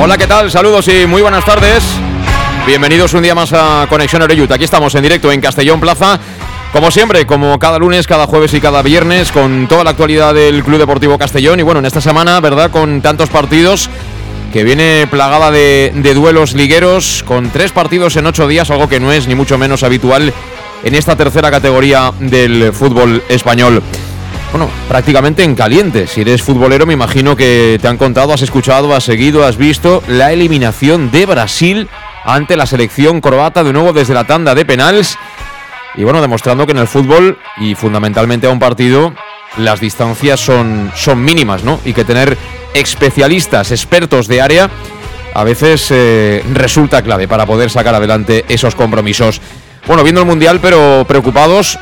Hola, ¿qué tal? Saludos y muy buenas tardes. Bienvenidos un día más a Conexión Oreyut. Aquí estamos en directo en Castellón Plaza. Como siempre, como cada lunes, cada jueves y cada viernes, con toda la actualidad del Club Deportivo Castellón. Y bueno, en esta semana, ¿verdad? Con tantos partidos que viene plagada de duelos ligueros, con tres partidos en ocho días, algo que no es ni mucho menos habitual en esta tercera categoría del fútbol español bueno, prácticamente en caliente. Si eres futbolero, me imagino que te han contado, has escuchado, has seguido, has visto la eliminación de Brasil ante la selección croata de nuevo desde la tanda de penales. Y bueno, demostrando que en el fútbol y fundamentalmente a un partido las distancias son, son mínimas, ¿no? Y que tener especialistas, expertos de área, a veces eh, resulta clave para poder sacar adelante esos compromisos. Bueno, viendo el Mundial, pero preocupados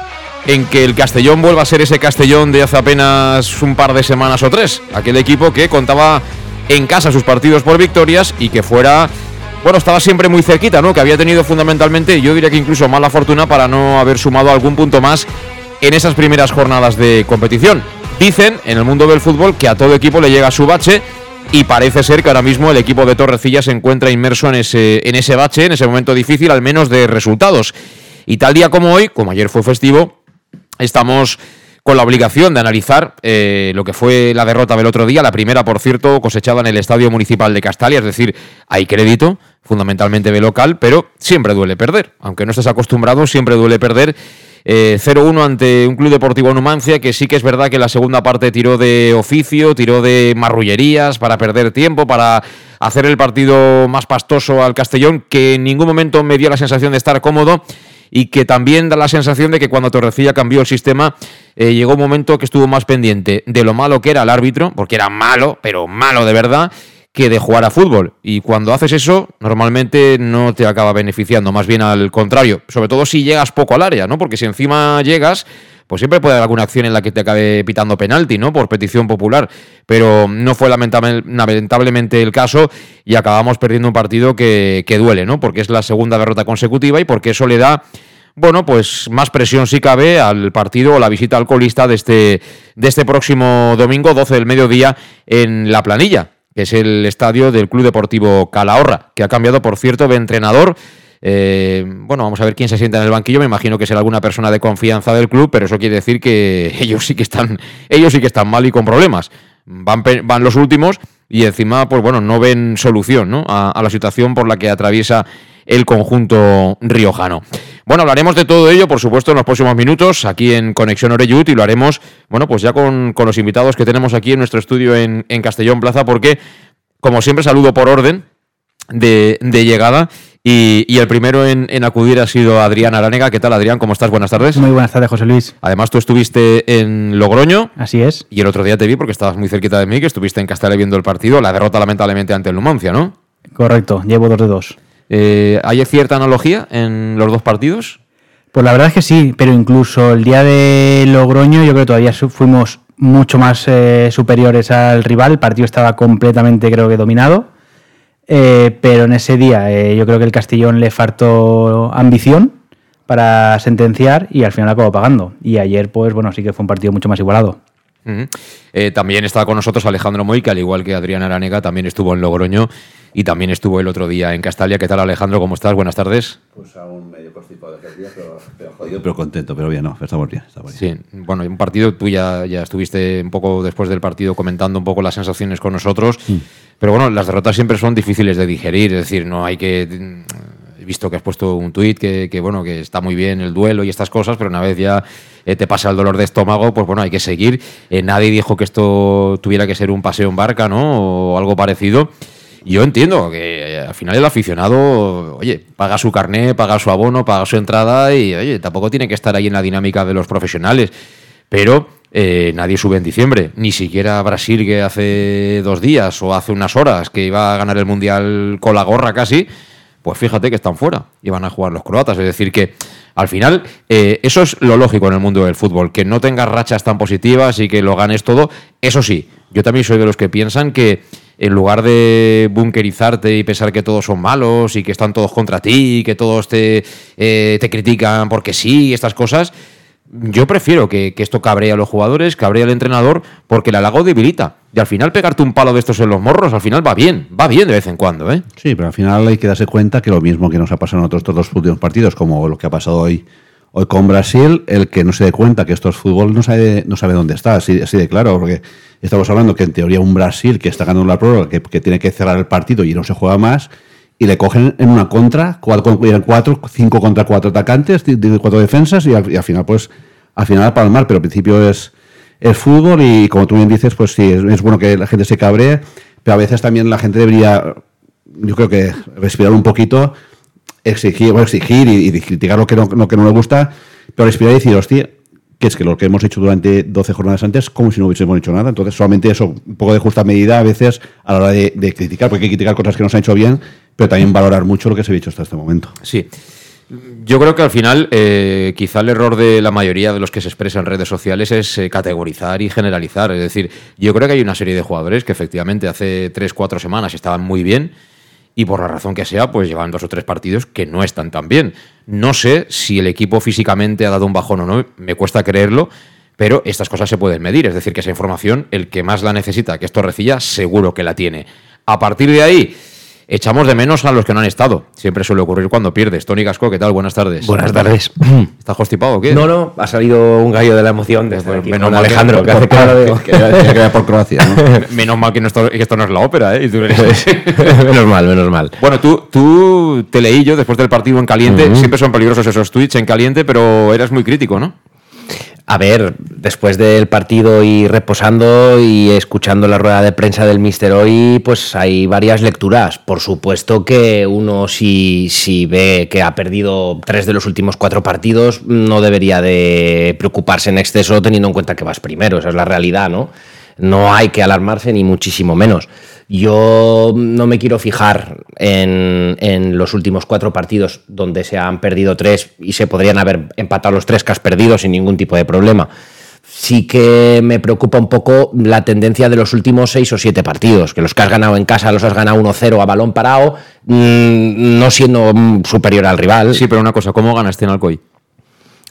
en que el Castellón vuelva a ser ese Castellón de hace apenas un par de semanas o tres. Aquel equipo que contaba en casa sus partidos por victorias y que fuera, bueno, estaba siempre muy cerquita, ¿no? Que había tenido fundamentalmente, yo diría que incluso mala fortuna para no haber sumado algún punto más en esas primeras jornadas de competición. Dicen en el mundo del fútbol que a todo equipo le llega su bache y parece ser que ahora mismo el equipo de Torrecilla se encuentra inmerso en ese, en ese bache, en ese momento difícil, al menos de resultados. Y tal día como hoy, como ayer fue festivo, estamos con la obligación de analizar eh, lo que fue la derrota del otro día, la primera, por cierto, cosechada en el Estadio Municipal de Castalia, es decir, hay crédito, fundamentalmente de local, pero siempre duele perder, aunque no estés acostumbrado, siempre duele perder. 0-1 eh, ante un club deportivo Numancia que sí que es verdad que la segunda parte tiró de oficio, tiró de marrullerías para perder tiempo, para hacer el partido más pastoso al Castellón, que en ningún momento me dio la sensación de estar cómodo y que también da la sensación de que cuando Torrecilla cambió el sistema, eh, llegó un momento que estuvo más pendiente de lo malo que era el árbitro, porque era malo, pero malo de verdad, que de jugar a fútbol. Y cuando haces eso, normalmente no te acaba beneficiando, más bien al contrario, sobre todo si llegas poco al área, ¿no? Porque si encima llegas pues siempre puede haber alguna acción en la que te acabe pitando penalti, ¿no? Por petición popular. Pero no fue lamentablemente el caso y acabamos perdiendo un partido que, duele, ¿no? Porque es la segunda derrota consecutiva y porque eso le da bueno, pues más presión si cabe al partido o la visita al colista de este, de este próximo domingo, 12 del mediodía, en La Planilla, que es el estadio del Club Deportivo Calahorra, que ha cambiado, por cierto, de entrenador eh, bueno, vamos a ver quién se sienta en el banquillo. Me imagino que será alguna persona de confianza del club, pero eso quiere decir que ellos sí que están, ellos sí que están mal y con problemas. Van, van los últimos y encima, pues bueno, no ven solución ¿no? A, la situación por la que atraviesa el conjunto riojano. Bueno, hablaremos de todo ello, por supuesto, en los próximos minutos, aquí en Conexión Oreyut, y lo haremos, bueno, pues ya con, los invitados que tenemos aquí en nuestro estudio en, Castellón Plaza, porque, como siempre, saludo por orden de, de llegada y, el primero en, acudir ha sido Adrián Aranega. ¿Qué tal, Adrián? ¿Cómo estás? Buenas tardes. Muy buenas tardes, José Luis. Además, tú estuviste en Logroño. Así es. Y el otro día te vi porque estabas muy cerquita de mí, que estuviste en Castilla viendo el partido. La derrota, lamentablemente, ante el Numancia, ¿no? Correcto, llevo dos de dos. Eh, ¿Hay cierta analogía en los dos partidos? Pues la verdad es que sí, pero incluso el día de Logroño yo creo que todavía fuimos mucho más eh, superiores al rival. El partido estaba completamente, creo que, dominado. Eh, pero en ese día eh, yo creo que el Castellón le faltó ambición para sentenciar y al final acabó pagando. Y ayer, pues bueno, sí que fue un partido mucho más igualado. Eh, también estaba con nosotros Alejandro Moy, que al igual que Adrián Aranega, también estuvo en Logroño y también estuvo el otro día en Castalia. ¿Qué tal, Alejandro? ¿Cómo estás? Buenas tardes. Pues aún medio constipado de día, pero, pero, jodido, pero contento, pero bien, no, estamos bien. Estamos bien. Sí, bueno, un partido, tú ya, ya estuviste un poco después del partido comentando un poco las sensaciones con nosotros. Pero bueno, las derrotas siempre son difíciles de digerir, es decir, no hay que visto que has puesto un tuit que, que, bueno, que está muy bien el duelo y estas cosas, pero una vez ya eh, te pasa el dolor de estómago, pues bueno, hay que seguir. Eh, nadie dijo que esto tuviera que ser un paseo en barca, ¿no? O algo parecido. Yo entiendo que al final el aficionado, oye, paga su carné, paga su abono, paga su entrada y, oye, tampoco tiene que estar ahí en la dinámica de los profesionales. Pero eh, nadie sube en diciembre, ni siquiera Brasil que hace dos días o hace unas horas que iba a ganar el Mundial con la gorra casi, pues fíjate que están fuera y van a jugar los croatas. Es decir, que al final eh, eso es lo lógico en el mundo del fútbol, que no tengas rachas tan positivas y que lo ganes todo. Eso sí, yo también soy de los que piensan que en lugar de bunkerizarte y pensar que todos son malos y que están todos contra ti y que todos te, eh, te critican porque sí, estas cosas yo prefiero que, esto cabree a los jugadores, cabree al entrenador, porque el halago debilita. Y al final pegarte un palo de estos en los morros, al final va bien, va bien de vez en cuando, ¿eh? Sí, pero al final hay que darse cuenta que lo mismo que nos ha pasado en otros dos últimos partidos, como lo que ha pasado hoy, hoy con Brasil, el que no se dé cuenta que esto es fútbol no sabe, no sabe dónde está, así, así de claro, porque estamos hablando que en teoría un Brasil que está ganando la prórroga, que, que tiene que cerrar el partido y no se juega más, y le cogen en una contra, cuatro, cuatro cinco contra cuatro atacantes, cuatro defensas y al, final pues al final palmar, pero al principio es el fútbol y como tú bien dices, pues sí, es, bueno que la gente se cabree, pero a veces también la gente debería, yo creo que respirar un poquito, exigir, exigir y, criticar lo que, no, lo que no le gusta, pero respirar y decir, hostia, que es que lo que hemos hecho durante 12 jornadas antes, como si no hubiésemos hecho nada. Entonces, solamente eso, un poco de justa medida a veces a la hora de, de criticar, porque hay que criticar cosas que no se han hecho bien, pero también valorar mucho lo que se ha hecho hasta este momento. Sí. Yo creo que al final, eh, quizá el error de la mayoría de los que se expresan en redes sociales es eh, categorizar y generalizar. Es decir, yo creo que hay una serie de jugadores que efectivamente hace tres, cuatro semanas estaban muy bien y por la razón que sea, pues llevan dos o tres partidos que no están tan bien. No sé si el equipo físicamente ha dado un bajón o no, me cuesta creerlo, pero estas cosas se pueden medir. Es decir, que esa información, el que más la necesita, que esto recilla, seguro que la tiene. A partir de ahí Echamos de menos a los que no han estado. Siempre suele ocurrir cuando pierdes. Tony Gasco, ¿qué tal? Buenas tardes. Buenas tardes. ¿Estás constipado o qué? No, no, ha salido un gallo de la emoción desde pues aquí, menos mal Alejandro, que, hace claro de... que, por Croacia. ¿no? menos mal que, no esto, que, esto, no es la ópera, ¿eh? menos mal, menos mal. Bueno, tú, tú te leí yo después del partido en caliente. Siempre son peligrosos esos tweets en caliente, pero eras muy crítico, ¿no? A ver, después del partido y reposando y escuchando la rueda de prensa del Mister hoy, pues hay varias lecturas. Por supuesto que uno si, si ve que ha perdido tres de los últimos cuatro partidos, no debería de preocuparse en exceso teniendo en cuenta que vas primero, esa es la realidad, ¿no? No hay que alarmarse ni muchísimo menos. Yo no me quiero fijar en, los últimos cuatro partidos donde se han perdido tres y se podrían haber empatado los tres que has perdido sin ningún tipo de problema. Sí que me preocupa un poco la tendencia de los últimos seis o siete partidos, que los que has ganado en casa los has ganado 1-0 a balón parado, mm, no siendo superior al rival. Sí, pero una cosa, ¿cómo ganaste en Alcoy?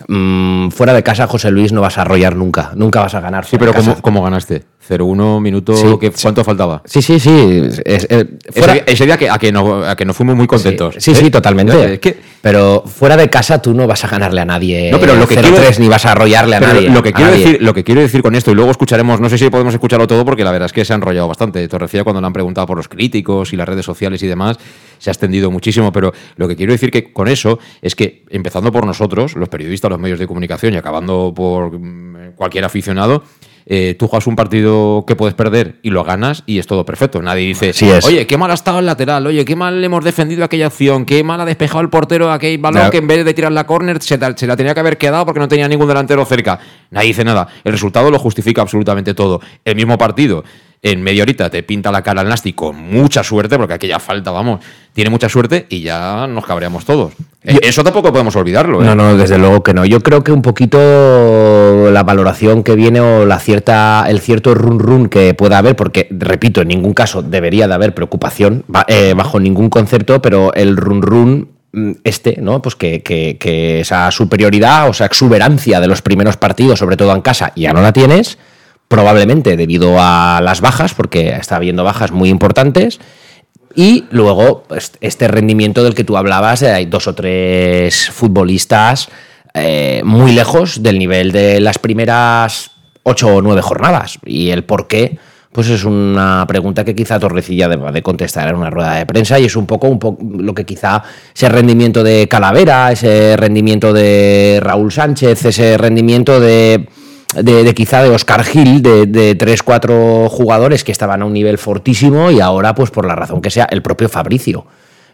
Mm, fuera de casa, José Luis, no vas a arrollar nunca. Nunca vas a ganar. Sí, pero ¿cómo, ¿cómo, ganaste? 0-1 minuto. ¿Cuánto faltaba? Sí, sí, sí. ese, día que, a, que no, a que no fuimos muy contentos. Sí, sí, ¿Eh? totalmente. Pero fuera de casa tú no vas a ganarle a nadie. No, pero lo que quiero, ni vas a arrollarle a nadie. Lo que, quiero Decir, lo que quiero decir con esto, y luego escucharemos, no sé si podemos escucharlo todo, porque la verdad es que se ha enrollado bastante. Torrecía cuando le han preguntado por los críticos y las redes sociales y demás, se ha extendido muchísimo. Pero lo que quiero decir que con eso es que, empezando por nosotros, los periodistas, los medios de comunicación y acabando por mm, cualquier aficionado, eh, tú juegas un partido que puedes perder y lo ganas y es todo perfecto. Nadie dice, oye, qué mal ha estado el lateral, oye, qué mal hemos defendido aquella acción, qué mal ha despejado el portero aquel balón que en vez de tirar la córner se, se, la tenía que haber quedado porque no tenía ningún delantero cerca. Nadie dice nada. El resultado lo justifica absolutamente todo. El mismo partido en media horita te pinta la cara al con mucha suerte, porque aquella falta, vamos, tiene mucha suerte y ya nos cabreamos todos. Eh, eso tampoco podemos olvidarlo. ¿eh? No, no, desde luego que no. Yo creo que un poquito la valoración que viene o la cierta, el cierto run run que pueda haber, porque repito, en ningún caso debería de haber preocupación eh, bajo ningún concepto, pero el run run mm, este, ¿no? Pues que, que, esa superioridad o esa exuberancia de los primeros partidos, sobre todo en casa, ya no la tienes probablemente debido a las bajas, porque está habiendo bajas muy importantes. Y luego pues, este rendimiento del que tú hablabas, hay dos o tres futbolistas eh, muy lejos del nivel de las primeras ocho o nueve jornadas. Y el por qué, Pues es una pregunta que quizá Torrecilla deba de contestar en una rueda de prensa y es un poco, un poco lo que quizá ese rendimiento de Calavera, ese rendimiento de Raúl Sánchez, ese rendimiento de, de, quizá de Oscar Gil, de, de tres, cuatro jugadores que estaban a un nivel fortísimo y ahora, pues por la razón que sea, el propio Fabricio.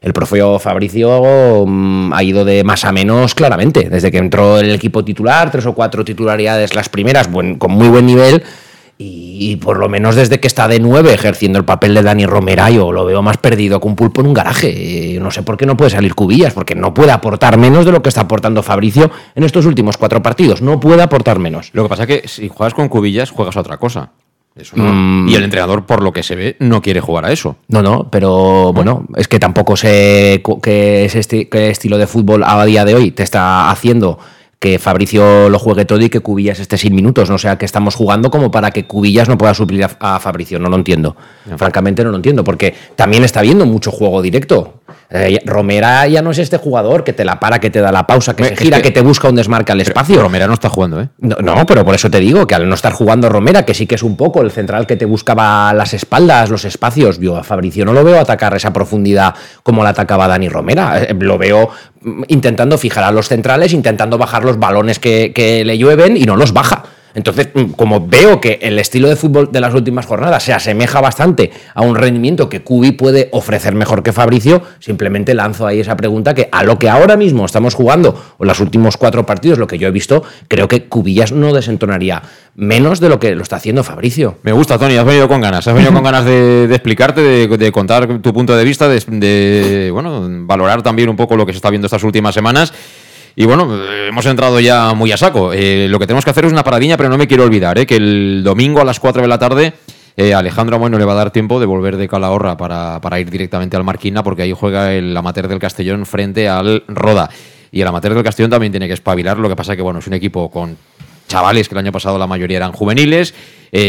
El propio Fabricio mm, ha ido de más a menos claramente. Desde que entró el equipo titular, tres o cuatro titularidades, las primeras con muy buen nivel, y, por lo menos desde que está de nueve ejerciendo el papel de Dani Romera, yo lo veo más perdido que un pulpo en un garaje. No sé por qué no puede salir Cubillas, porque no puede aportar menos de lo que está aportando Fabricio en estos últimos cuatro partidos. No puede aportar menos. Lo que pasa es que si juegas con Cubillas, juegas a otra cosa. Mm. Y el entrenador, por lo que se ve, no quiere jugar a eso. No, no, pero bueno, es que tampoco sé qué, es este, qué estilo de fútbol a día de hoy te está haciendo que Fabricio lo juegue todo y que Cubillas esté sin minutos. No sea que estamos jugando como para que Cubillas no pueda suplir a, Fabricio. No lo entiendo. Francamente no lo entiendo, porque también está viendo mucho juego directo. Eh, Romera ya no es este jugador que te la para, que te da la pausa, que se gira, que, te busca un desmarque al espacio. Romera no está jugando, ¿eh? No, pero por eso te digo que al no estar jugando Romera, que sí que es un poco el central que te buscaba las espaldas, los espacios, yo a Fabricio no lo veo atacar esa profundidad como la atacaba Dani Romera. Eh, lo veo intentando fijar a los centrales, intentando bajar los balones que, le llueven y no los baja. Entonces, mm, como veo que el estilo de fútbol de las últimas jornadas se asemeja bastante a un rendimiento que Cubi puede ofrecer mejor que Fabricio, simplemente lanzo ahí esa pregunta que a lo que ahora mismo estamos jugando, o los últimos cuatro partidos, lo que yo he visto, creo que Cubillas no desentonaría menos de lo que lo está haciendo Fabricio. Me gusta, Tony, has venido con ganas, has venido con ganas de, explicarte, de, contar tu punto de vista, de, de, bueno, valorar también un poco lo que se está viendo estas últimas semanas. Y bueno, hemos entrado ya muy a saco. Eh, lo que tenemos que hacer es una paradilla, pero no me quiero olvidar eh, que el domingo a las 4 de la tarde eh, Alejandro Bueno le va a dar tiempo de volver de Calahorra para, para ir directamente al Marquina, porque ahí juega el amateur del Castellón frente al Roda. Y el amateur del Castellón también tiene que espabilar, lo que pasa que bueno, es un equipo con chavales que el año pasado la mayoría eran juveniles.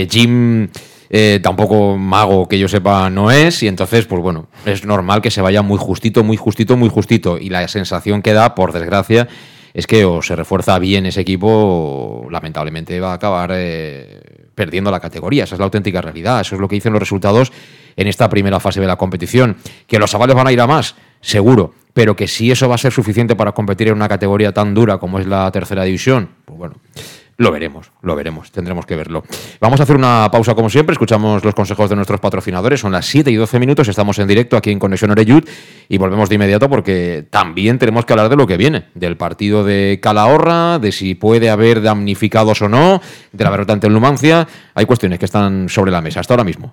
Jim eh, tampoco mago que yo sepa no es, y entonces, pues bueno, es normal que se vaya muy justito, muy justito, muy justito. Y la sensación que da, por desgracia, es que o se refuerza bien ese equipo, o, lamentablemente va a acabar eh, perdiendo la categoría. Esa es la auténtica realidad. Eso es lo que dicen los resultados en esta primera fase de la competición. Que los avales van a ir a más, seguro. Pero que si eso va a ser suficiente para competir en una categoría tan dura como es la tercera división, pues bueno, lo veremos, lo veremos, tendremos que verlo. Vamos a hacer una pausa como siempre, escuchamos los consejos de nuestros patrocinadores, son las 7 y 12 minutos, estamos en directo aquí en Conexión Oreyud y volvemos de inmediato porque también tenemos que hablar de lo que viene, del partido de Calahorra, de si puede haber damnificados o no, de la derrota ante el Numancia, hay cuestiones que están sobre la mesa hasta ahora mismo.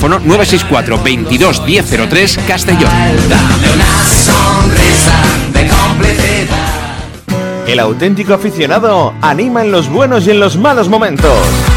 teléfono 964 22 1003 Castellón. El auténtico aficionado anima en los buenos y en los malos momentos.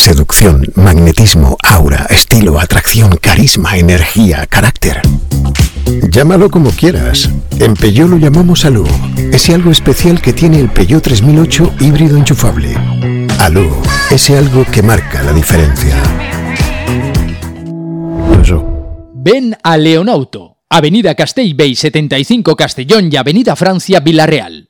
Seducción, magnetismo, aura, estilo, atracción, carisma, energía, carácter. Llámalo como quieras. En Peugeot lo llamamos Alu. Ese algo especial que tiene el Peugeot 3008 híbrido enchufable. Alu, ese algo que marca la diferencia. Ven a Leonauto, Avenida Castellbey 75 Castellón y Avenida Francia Villarreal.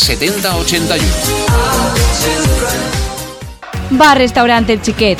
70 81. Bar Restaurante El Chiquet.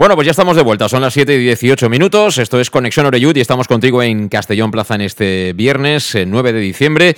Bueno, pues ya estamos de vuelta, son las 7 y 18 minutos, esto es Conexión Oreyud y estamos contigo en Castellón Plaza en este viernes 9 de diciembre.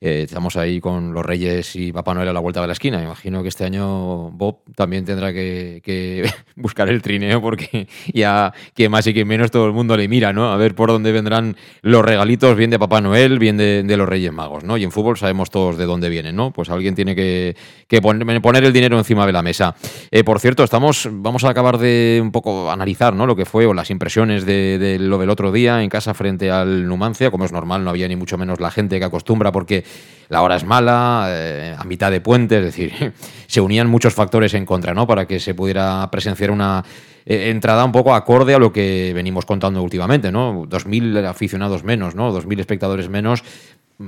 Eh, estamos ahí con los Reyes y Papá Noel a la vuelta de la esquina. Me imagino que este año Bob también tendrá que, buscar el trineo porque ya que más y que menos todo el mundo le mira, ¿no? A ver por dónde vendrán los regalitos, bien de Papá Noel, bien de, los Reyes Magos, ¿no? Y en fútbol sabemos todos de dónde vienen, ¿no? Pues alguien tiene que, poner, el dinero encima de la mesa. Eh, por cierto, estamos, vamos a acabar de un poco analizar, ¿no? Lo que fue o las impresiones de lo del otro día en casa frente al Numancia. Como es normal, no había ni mucho menos la gente que acostumbra porque la hora es mala, eh, a mitad de puente, es decir, se unían muchos factores en contra, ¿no? Para que se pudiera presenciar una eh, entrada un poco acorde a lo que venimos contando últimamente, ¿no? 2.000 aficionados menos, ¿no? 2.000 espectadores menos, mm,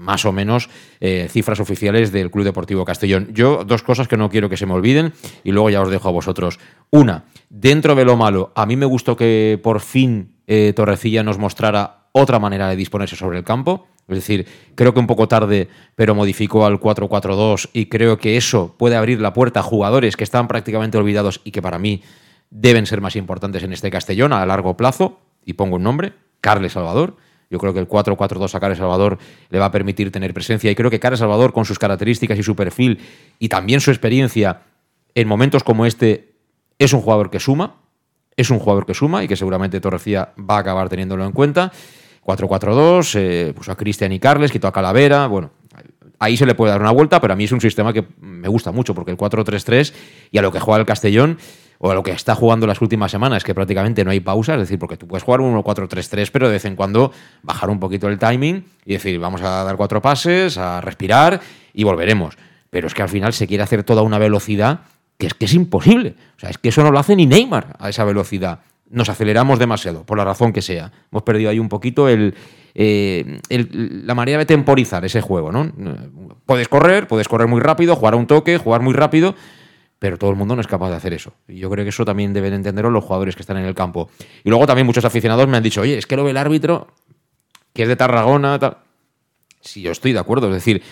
más o menos eh, cifras oficiales del Club Deportivo Castellón. Yo, dos cosas que no quiero que se me olviden y luego ya os dejo a vosotros. Una, dentro de lo malo, a mí me gustó que por fin Torrecilla nos mostrara otra manera de disponerse sobre el campo. Es decir, creo que un poco tarde, pero modificó al 4-4-2 y creo que eso puede abrir la puerta a jugadores que están prácticamente olvidados y que para mí deben ser más importantes en este Castellón a largo plazo. Y pongo un nombre, Carles Salvador. Yo creo que el 4-4-2 a Carles Salvador le va a permitir tener presencia y creo que Carles Salvador, con sus características y su perfil y también su experiencia, en momentos como este es un jugador que suma, es un jugador que suma y que seguramente Torrecía va a acabar teniéndolo en cuenta. 4-4-2, eh, puso a Cristian y Carles, quitó a Calavera, bueno, ahí se le puede dar una vuelta, pero a mí es un sistema que me gusta mucho, porque el 4-3-3 y a lo que juega el Castellón, o a lo que está jugando las últimas semanas, que prácticamente no hay pausa, es decir, porque tú puedes jugar un 1-4-3-3, pero de vez en cuando bajar un poquito el timing y decir, vamos a dar cuatro pases, a respirar y volveremos. Pero es que al final se quiere hacer toda una velocidad que es que es imposible. O sea, es que eso no lo hace ni Neymar a esa velocidad. Nos aceleramos demasiado, por la razón que sea. Hemos perdido ahí un poquito el, eh, la manera de temporizar ese juego, ¿no? Puedes correr, puedes correr muy rápido, jugar a un toque, jugar muy rápido, pero todo el mundo no es capaz de hacer eso. Y yo creo que eso también deben entenderlo los jugadores que están en el campo. Y luego también muchos aficionados me han dicho, oye, es que lo ve el árbitro, que es de Tarragona, tal. Sí, yo estoy de acuerdo, es decir,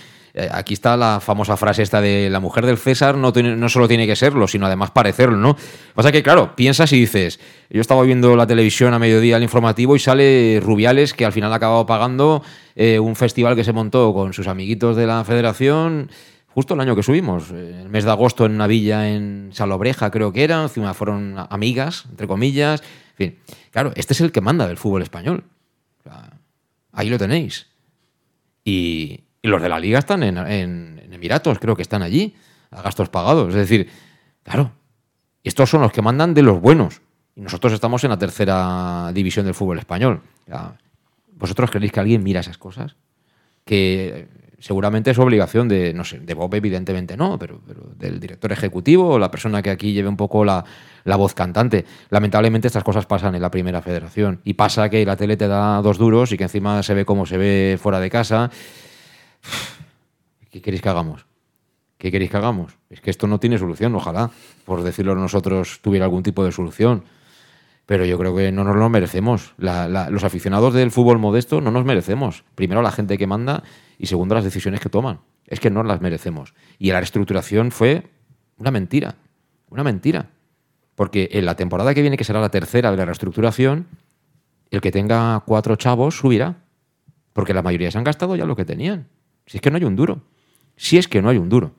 aquí está la famosa frase esta de la mujer del César no, no solo tiene que serlo, sino además parecerlo, ¿no? Pasa que, claro, piensas y dices, yo estaba viendo la televisión a mediodía, el informativo, y sale Rubiales, que al final ha acabado pagando eh, un festival que se montó con sus amiguitos de la federación justo el año que subimos, eh, el mes de agosto en una villa en Salobreja creo que era, encima fueron amigas, entre comillas, en fin, claro, este es el que manda del fútbol español. ahí lo tenéis. Y, y los de la liga están en, Emiratos, creo que están allí, a gastos pagados. Es decir, claro, estos son los que mandan de los buenos. Y nosotros estamos en la tercera división del fútbol español. ¿Vosotros creéis que alguien mira esas cosas? Que seguramente es obligación de, no sé, de Bob evidentemente no, pero, del director ejecutivo o la persona que aquí lleve un poco la, la, voz cantante. Lamentablemente estas cosas pasan en la primera federación y pasa que la tele te da dos duros y que encima se ve como se ve fuera de casa ¿Qué queréis que hagamos? ¿Qué queréis que hagamos? Es que esto no tiene solución, ojalá, por decirlo nosotros, tuviera algún tipo de solución. Pero yo creo que no nos lo merecemos. los aficionados del fútbol modesto no nos merecemos. Primero la gente que manda y segundo las decisiones que toman. Es que no las merecemos. Y la reestructuración fue una mentira. Una mentira. Porque en la temporada que viene, que será la tercera de la reestructuración, el que tenga cuatro chavos subirá. Porque la mayoría se han gastado ya lo que tenían. Si es que no hay un duro. Si es que no hay un duro.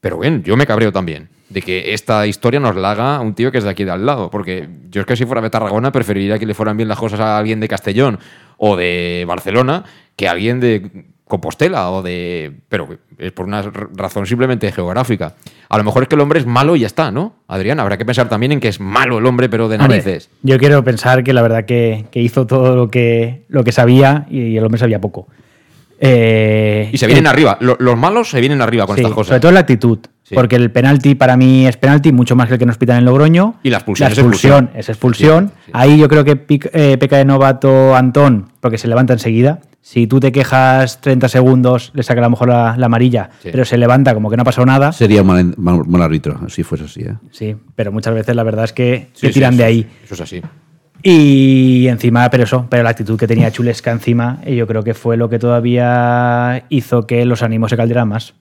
Pero bien, yo me cabreo también de que esta historia nos la haga un tío que es de aquí de al lado. Porque yo es que si fuera de Tarragona preferiría que le fueran bien las cosas a alguien de Castellón o de Barcelona que a alguien de Compostela o de... Pero es por una razón simplemente geográfica. A lo mejor es que el hombre es malo y ya está, ¿no? Adrián, habrá que pensar también en que es malo el hombre, pero de narices. yo quiero pensar que la verdad que, hizo todo lo que, lo que sabía y el hombre sabía poco. Eh, y se vienen arriba. Los, malos se vienen arriba con estas cosas. Sobre todo la actitud. Porque el penalti para mí es penalti, mucho más que el que nos pitan en Logroño. Y la expulsión, es expulsión. Ahí yo creo que eh, peca de novato Antón, porque se levanta enseguida. Si tú te quejas 30 segundos, le saca a lo mejor la, amarilla, pero se levanta como que no ha pasado nada. Sería un mal, árbitro, si fuese así. ¿eh? Sí, pero muchas veces la verdad es que se tiran de ahí. Eso es así. Y encima, pero eso, pero la actitud que tenía Chulesca encima, yo creo que fue lo que todavía hizo que los ánimos se caldieran más.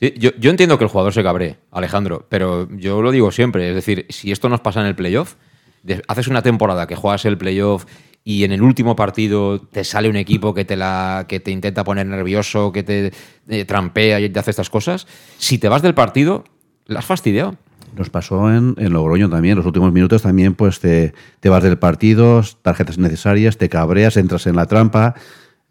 yo, entiendo que el jugador se cabre, Alejandro, pero yo lo digo siempre, es decir, si esto nos pasa en el playoff, haces una temporada que juegas el playoff y en el último partido te sale un equipo que te, la, que te intenta poner nervioso, que te eh, trampea y te hace estas cosas, si te vas del partido, la has fastidiado. Nos pasó en, en, Logroño también, los últimos minutos también, pues te, te vas del partido, tarjetas necesarias, te cabreas, entras en la trampa.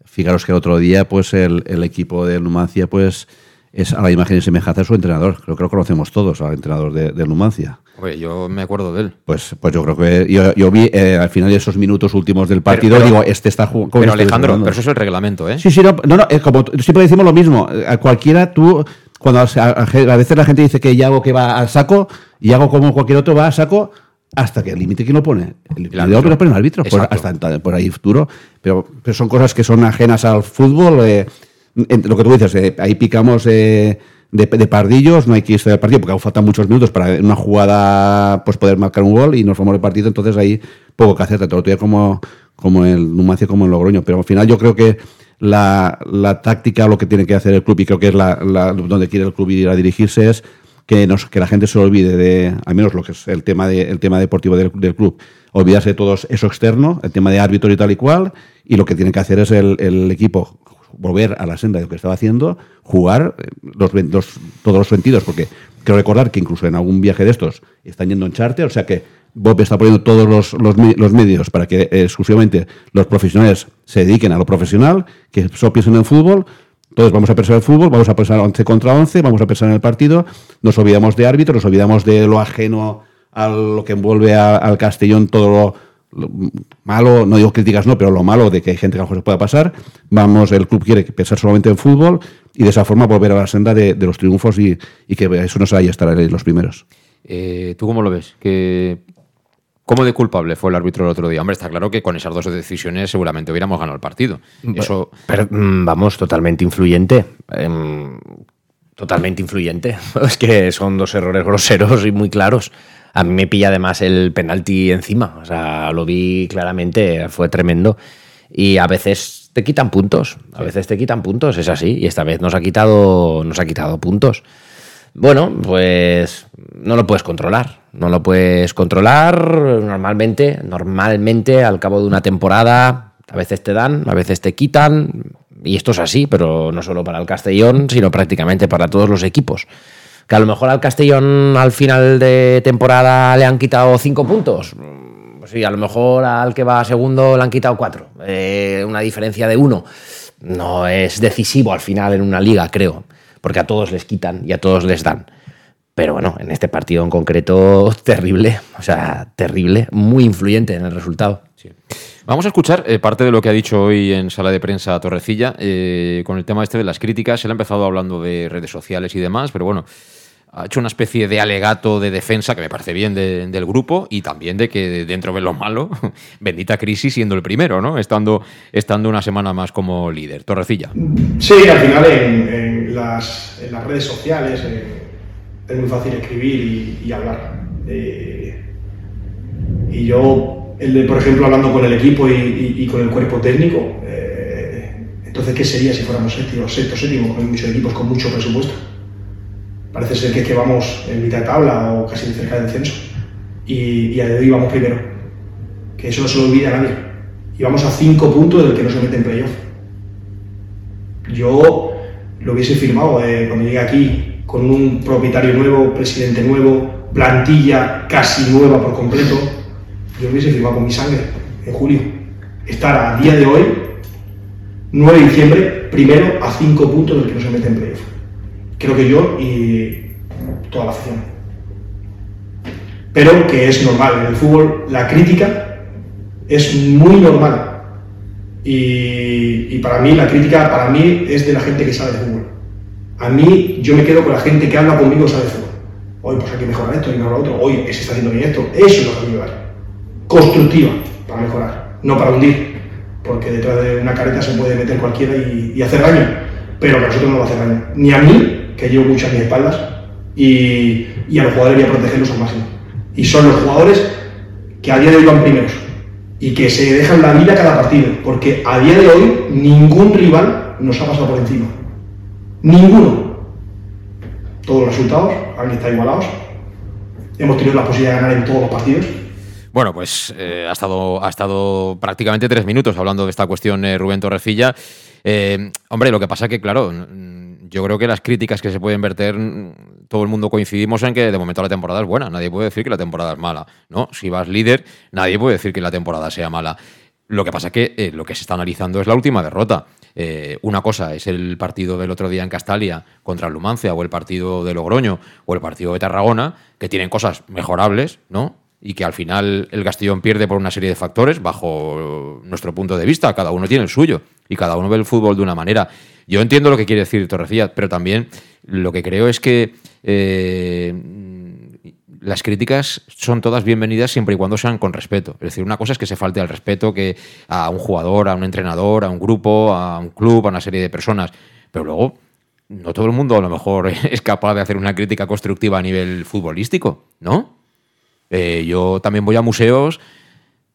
Fijaros que el otro día, pues el, el equipo de Numancia, pues es a la imagen y semejanza de su entrenador. Creo que lo conocemos todos, al entrenador de, de Numancia. Oye, yo me acuerdo de él. Pues, pues yo creo que yo, yo vi eh, al final de esos minutos últimos del partido, digo, este está jugando. Pero Alejandro, pero eso es el reglamento, ¿eh? Sí, sí, no, no, es como siempre decimos lo mismo. A cualquiera tú cuando a, veces la gente dice que Yago que va al saco, y hago como cualquier otro va a saco hasta que el límite que lo pone. El límite lo pone el árbitro, pues hasta por ahí futuro. Pero, pero, son cosas que son ajenas al fútbol. Eh, lo que tú dices, eh, ahí picamos eh, de, pardillos, no hay que irse del partido porque aún faltan muchos minutos para una jugada pues poder marcar un gol y nos formamos el partido, entonces ahí poco que hacer, tanto lo como, como el Numancia como el Logroño. Pero al final yo creo que la, la táctica, lo que tiene que hacer el club, y creo que es la, donde quiere el club ir a dirigirse, es que, nos, que la gente se olvide de, al menos lo que es el tema, de, el tema deportivo del, club, olvidarse de todo eso externo, el tema de árbitro y tal y cual, y lo que tiene que hacer es el, el equipo volver a la senda de lo que estaba haciendo, jugar eh, los, todos los sentidos, porque quiero recordar que incluso en algún viaje de estos están yendo en charter, o sea que Bob está poniendo todos los, los me- los medios para que eh, exclusivamente los profesionales se dediquen a lo profesional, que solo piensen en fútbol. Entonces vamos a pensar en fútbol, vamos a pensar 11 contra 11, vamos a pensar en el partido, nos olvidamos de árbitro, nos olvidamos de lo ajeno a lo que envuelve al Castellón, todo lo, lo malo, no digo críticas no, pero lo malo de que hay gente que a lo mejor se pueda pasar. Vamos, el club quiere pensar solamente en fútbol y de esa forma volver a la senda de, de los triunfos y, y que eso nos haya estar los primeros. Eh, ¿Tú cómo lo ves? ¿Qué- ¿Cómo de culpable fue el árbitro el otro día? Hombre, está claro que con esas dos decisiones seguramente hubiéramos ganado el partido. Eso, Pero, mm, vamos, totalmente influyente. Totalmente influyente. Es que son dos errores groseros y muy claros. A mí me pilla además el penalti encima. O sea, lo vi claramente, fue tremendo. Y a veces te quitan puntos. A veces te quitan puntos, es así. Y esta vez nos ha quitado, nos ha quitado puntos. Bueno, pues no lo puedes controlar. No lo puedes controlar normalmente. Normalmente, al cabo de una temporada, a veces te dan, a veces te quitan. Y esto es así, pero no solo para el Castellón, sino prácticamente para todos los equipos. Que a lo mejor al Castellón al final de temporada le han quitado cinco puntos. Pues sí, a lo mejor al que va segundo le han quitado cuatro. Eh, una diferencia de uno. No es decisivo al final en una liga, creo. Porque a todos les quitan y a todos les dan. Pero bueno, en este partido en concreto, terrible. O sea, terrible. Muy influyente en el resultado. Vamos a escuchar eh, parte de lo que ha dicho hoy en sala de prensa Torrecilla eh, con el tema este de las críticas. Él ha empezado hablando de redes sociales y demás, pero bueno, ha hecho una especie de alegato de defensa que me parece bien de- del grupo y también de que dentro de lo malo, bendita crisis siendo el primero, ¿no? Estando, estando una semana más como líder. Torrecilla. Sí, al final en, en las, en las redes sociales eh, es muy fácil escribir y, hablar. Eh, y yo, el de, por ejemplo, hablando con el equipo y, con el cuerpo técnico, eh, entonces, ¿qué sería si fuéramos séptimo, sexto, séptimo? Hay muchos equipos con mucho presupuesto. Parece ser que es que vamos en mitad de tabla o casi cerca del descenso. Y, a de hoy vamos primero. Que eso no se lo olvida a nadie. Y vamos a cinco puntos del que no se mete en playoff. Yo lo hubiese firmado eh, cuando llegué aquí con un propietario nuevo, presidente nuevo, plantilla casi nueva por completo. Yo hubiese firmado con mi sangre en julio. Estar a día de hoy, 9 de diciembre, primero a 5 puntos del que no se mete en playoff. Creo que yo y toda la afición. Pero que es normal. En el fútbol la crítica es muy normal. Y, y para mí la crítica para mí es de la gente que sabe de fútbol. A mí yo me quedo con la gente que habla conmigo sabe fútbol. Hoy pues hay que mejorar esto y mejorar lo otro. Hoy se está haciendo bien esto. Eso es lo que me. Constructiva para mejorar, no para hundir. Porque detrás de una careta se puede meter cualquiera y, hacer daño. Pero que a nosotros no va a hacer daño. Ni a mí, que llevo mucho a mis espaldas, y, y a los jugadores voy a protegerlos al máximo. Y son los jugadores que a día de hoy van primeros y que se dejan la vida cada partido, porque a día de hoy ningún rival nos ha pasado por encima. Ninguno. Todos los resultados han estado igualados. Hemos tenido la posibilidad de ganar en todos los partidos. Bueno, pues eh, ha, estado, ha estado prácticamente tres minutos hablando de esta cuestión eh, Rubén Torrecilla. Eh, hombre, lo que pasa que, claro, yo creo que las críticas que se pueden verter, todo el mundo coincidimos en que de momento la temporada es buena. Nadie puede decir que la temporada es mala. ¿no? Si vas líder, nadie puede decir que la temporada sea mala. Lo que pasa que lo que se está analizando es la última derrota. Eh, una cosa es el partido del otro día en Castalia contra Lumancia, o el partido de Logroño, o el partido de Tarragona, que tienen cosas mejorables, ¿no? Y que al final el Castellón pierde por una serie de factores, bajo nuestro punto de vista. Cada uno tiene el suyo y cada uno ve el fútbol de una manera. Yo entiendo lo que quiere decir Torrecilla, pero también lo que creo es que eh, las críticas son todas bienvenidas siempre y cuando sean con respeto. Es decir, una cosa es que se falte al respeto que a un jugador, a un entrenador, a un grupo, a un club, a una serie de personas. Pero luego, no todo el mundo a lo mejor es capaz de hacer una crítica constructiva a nivel futbolístico, ¿no? Eh, yo también voy a museos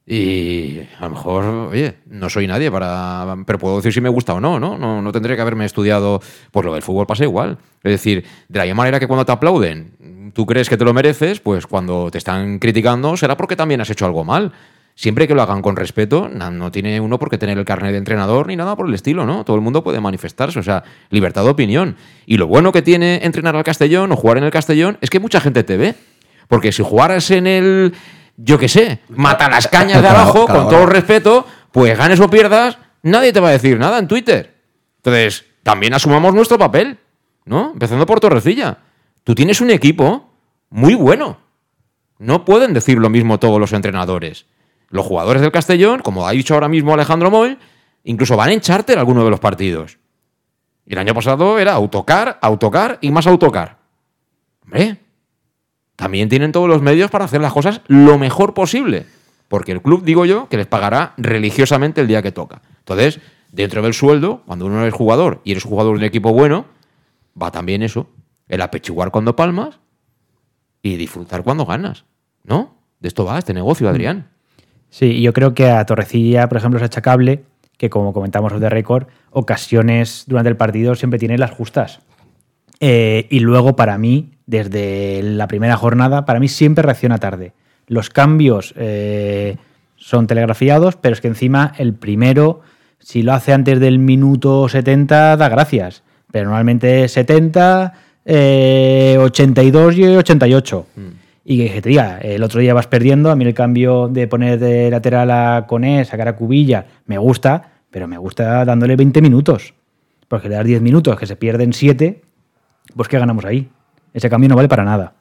y a lo mejor, oye, no soy nadie para. Pero puedo decir si me gusta o no, ¿no? No, no tendré que haberme estudiado. Pues lo del fútbol pasa igual. Es decir, de la misma manera que cuando te aplauden, tú crees que te lo mereces, pues cuando te están criticando será porque también has hecho algo mal. siempre que lo hagan con respeto, no, no tiene uno por qué tener el carnet de entrenador ni nada por el estilo, ¿no? Todo el mundo puede manifestarse, o sea, libertad de opinión. Y lo bueno que tiene entrenar al Castellón o jugar en el Castellón es que mucha gente te ve. Porque si jugaras en el, yo qué sé, mata las cañas de abajo, con todo el respeto, pues ganes o pierdas, nadie te va a decir nada en Twitter. Entonces, también asumamos nuestro papel, ¿no? Empezando por Torrecilla. Tú tienes un equipo muy bueno. No pueden decir lo mismo todos los entrenadores. Los jugadores del Castellón, como ha dicho ahora mismo Alejandro Moy, incluso van en charter alguno de los partidos. Y el año pasado era autocar, autocar y más autocar. Hombre, también tienen todos los medios para hacer las cosas lo mejor posible. Porque el club, digo yo, que les pagará religiosamente el día que toca. Entonces, dentro del sueldo, cuando uno es jugador y eres jugador de un equipo bueno, va también eso. El apechiguar cuando palmas y disfrutar cuando ganas. ¿No? De esto va este negocio, Adrián. Sí, yo creo que a Torrecilla, por ejemplo, es achacable que, como comentamos de récord, ocasiones durante el partido siempre tiene las justas. Eh, y luego, para mí, desde la primera jornada, para mí siempre reacciona tarde. Los cambios eh, son telegrafiados, pero es que encima el primero, si lo hace antes del minuto 70, da gracias. Pero normalmente 70, 82 eh, y 88. Y que te diga, el otro día vas perdiendo, a mí el cambio de poner de lateral a Coné, sacar a Cubilla, me gusta, pero me gusta dándole 20 minutos. Porque le das 10 minutos, que se pierden 7, pues ¿qué ganamos ahí? Ese cambio no vale para nada.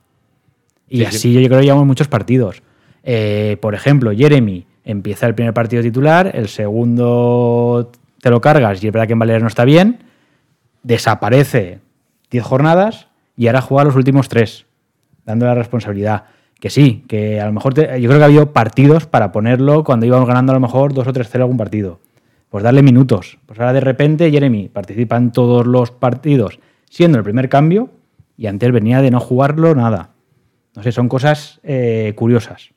Y así yo creo que llevamos muchos partidos. Eh, por ejemplo, Jeremy empieza el primer partido titular, el segundo te lo cargas y es verdad que en Valera no está bien, desaparece 10 jornadas y ahora juega los últimos 3 dando la responsabilidad. Que sí, que a lo mejor yo creo que ha habido partidos para ponerlo cuando íbamos ganando a lo mejor 2 o 3-0 algún partido. Pues darle minutos. Pues ahora de repente Jeremy participa en todos los partidos siendo el primer cambio y antes venía de no jugarlo nada. No sé, son cosas eh, curiosas.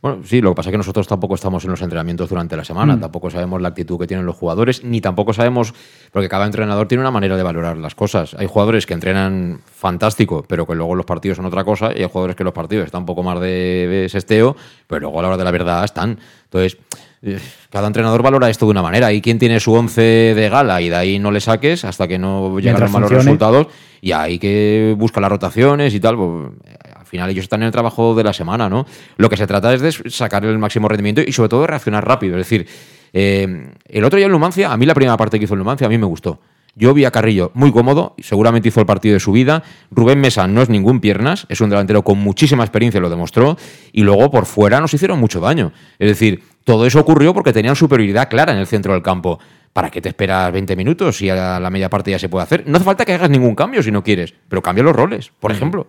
Bueno, sí, lo que pasa es que nosotros tampoco estamos en los entrenamientos durante la semana, mm. tampoco sabemos la actitud que tienen los jugadores, ni tampoco sabemos, porque cada entrenador tiene una manera de valorar las cosas. Hay jugadores que entrenan fantástico, pero que luego los partidos son otra cosa, y hay jugadores que los partidos están un poco más de, sesteo, pero luego a la hora de la verdad están. Entonces, cada entrenador valora esto de una manera. Y quien tiene su once de gala y de ahí no le saques hasta que no lleguen los malos resultados, y hay que buscar las rotaciones y tal. Pues, final ellos están en el trabajo de la semana, ¿no? Lo que se trata es de sacar el máximo rendimiento y sobre todo de reaccionar rápido. Es decir, eh, el otro día en Numancia, a mí la primera parte que hizo el Numancia, a mí me gustó. Yo vi a Carrillo muy cómodo, seguramente hizo el partido de su vida. Rubén Mesa no es ningún piernas, es un delantero con muchísima experiencia, lo demostró. Y luego por fuera nos hicieron mucho daño. Es decir, todo eso ocurrió porque tenían superioridad clara en el centro del campo. ¿Para qué te esperas 20 minutos si a la media parte ya se puede hacer? No hace falta que hagas ningún cambio si no quieres, pero cambia los roles, por ejemplo.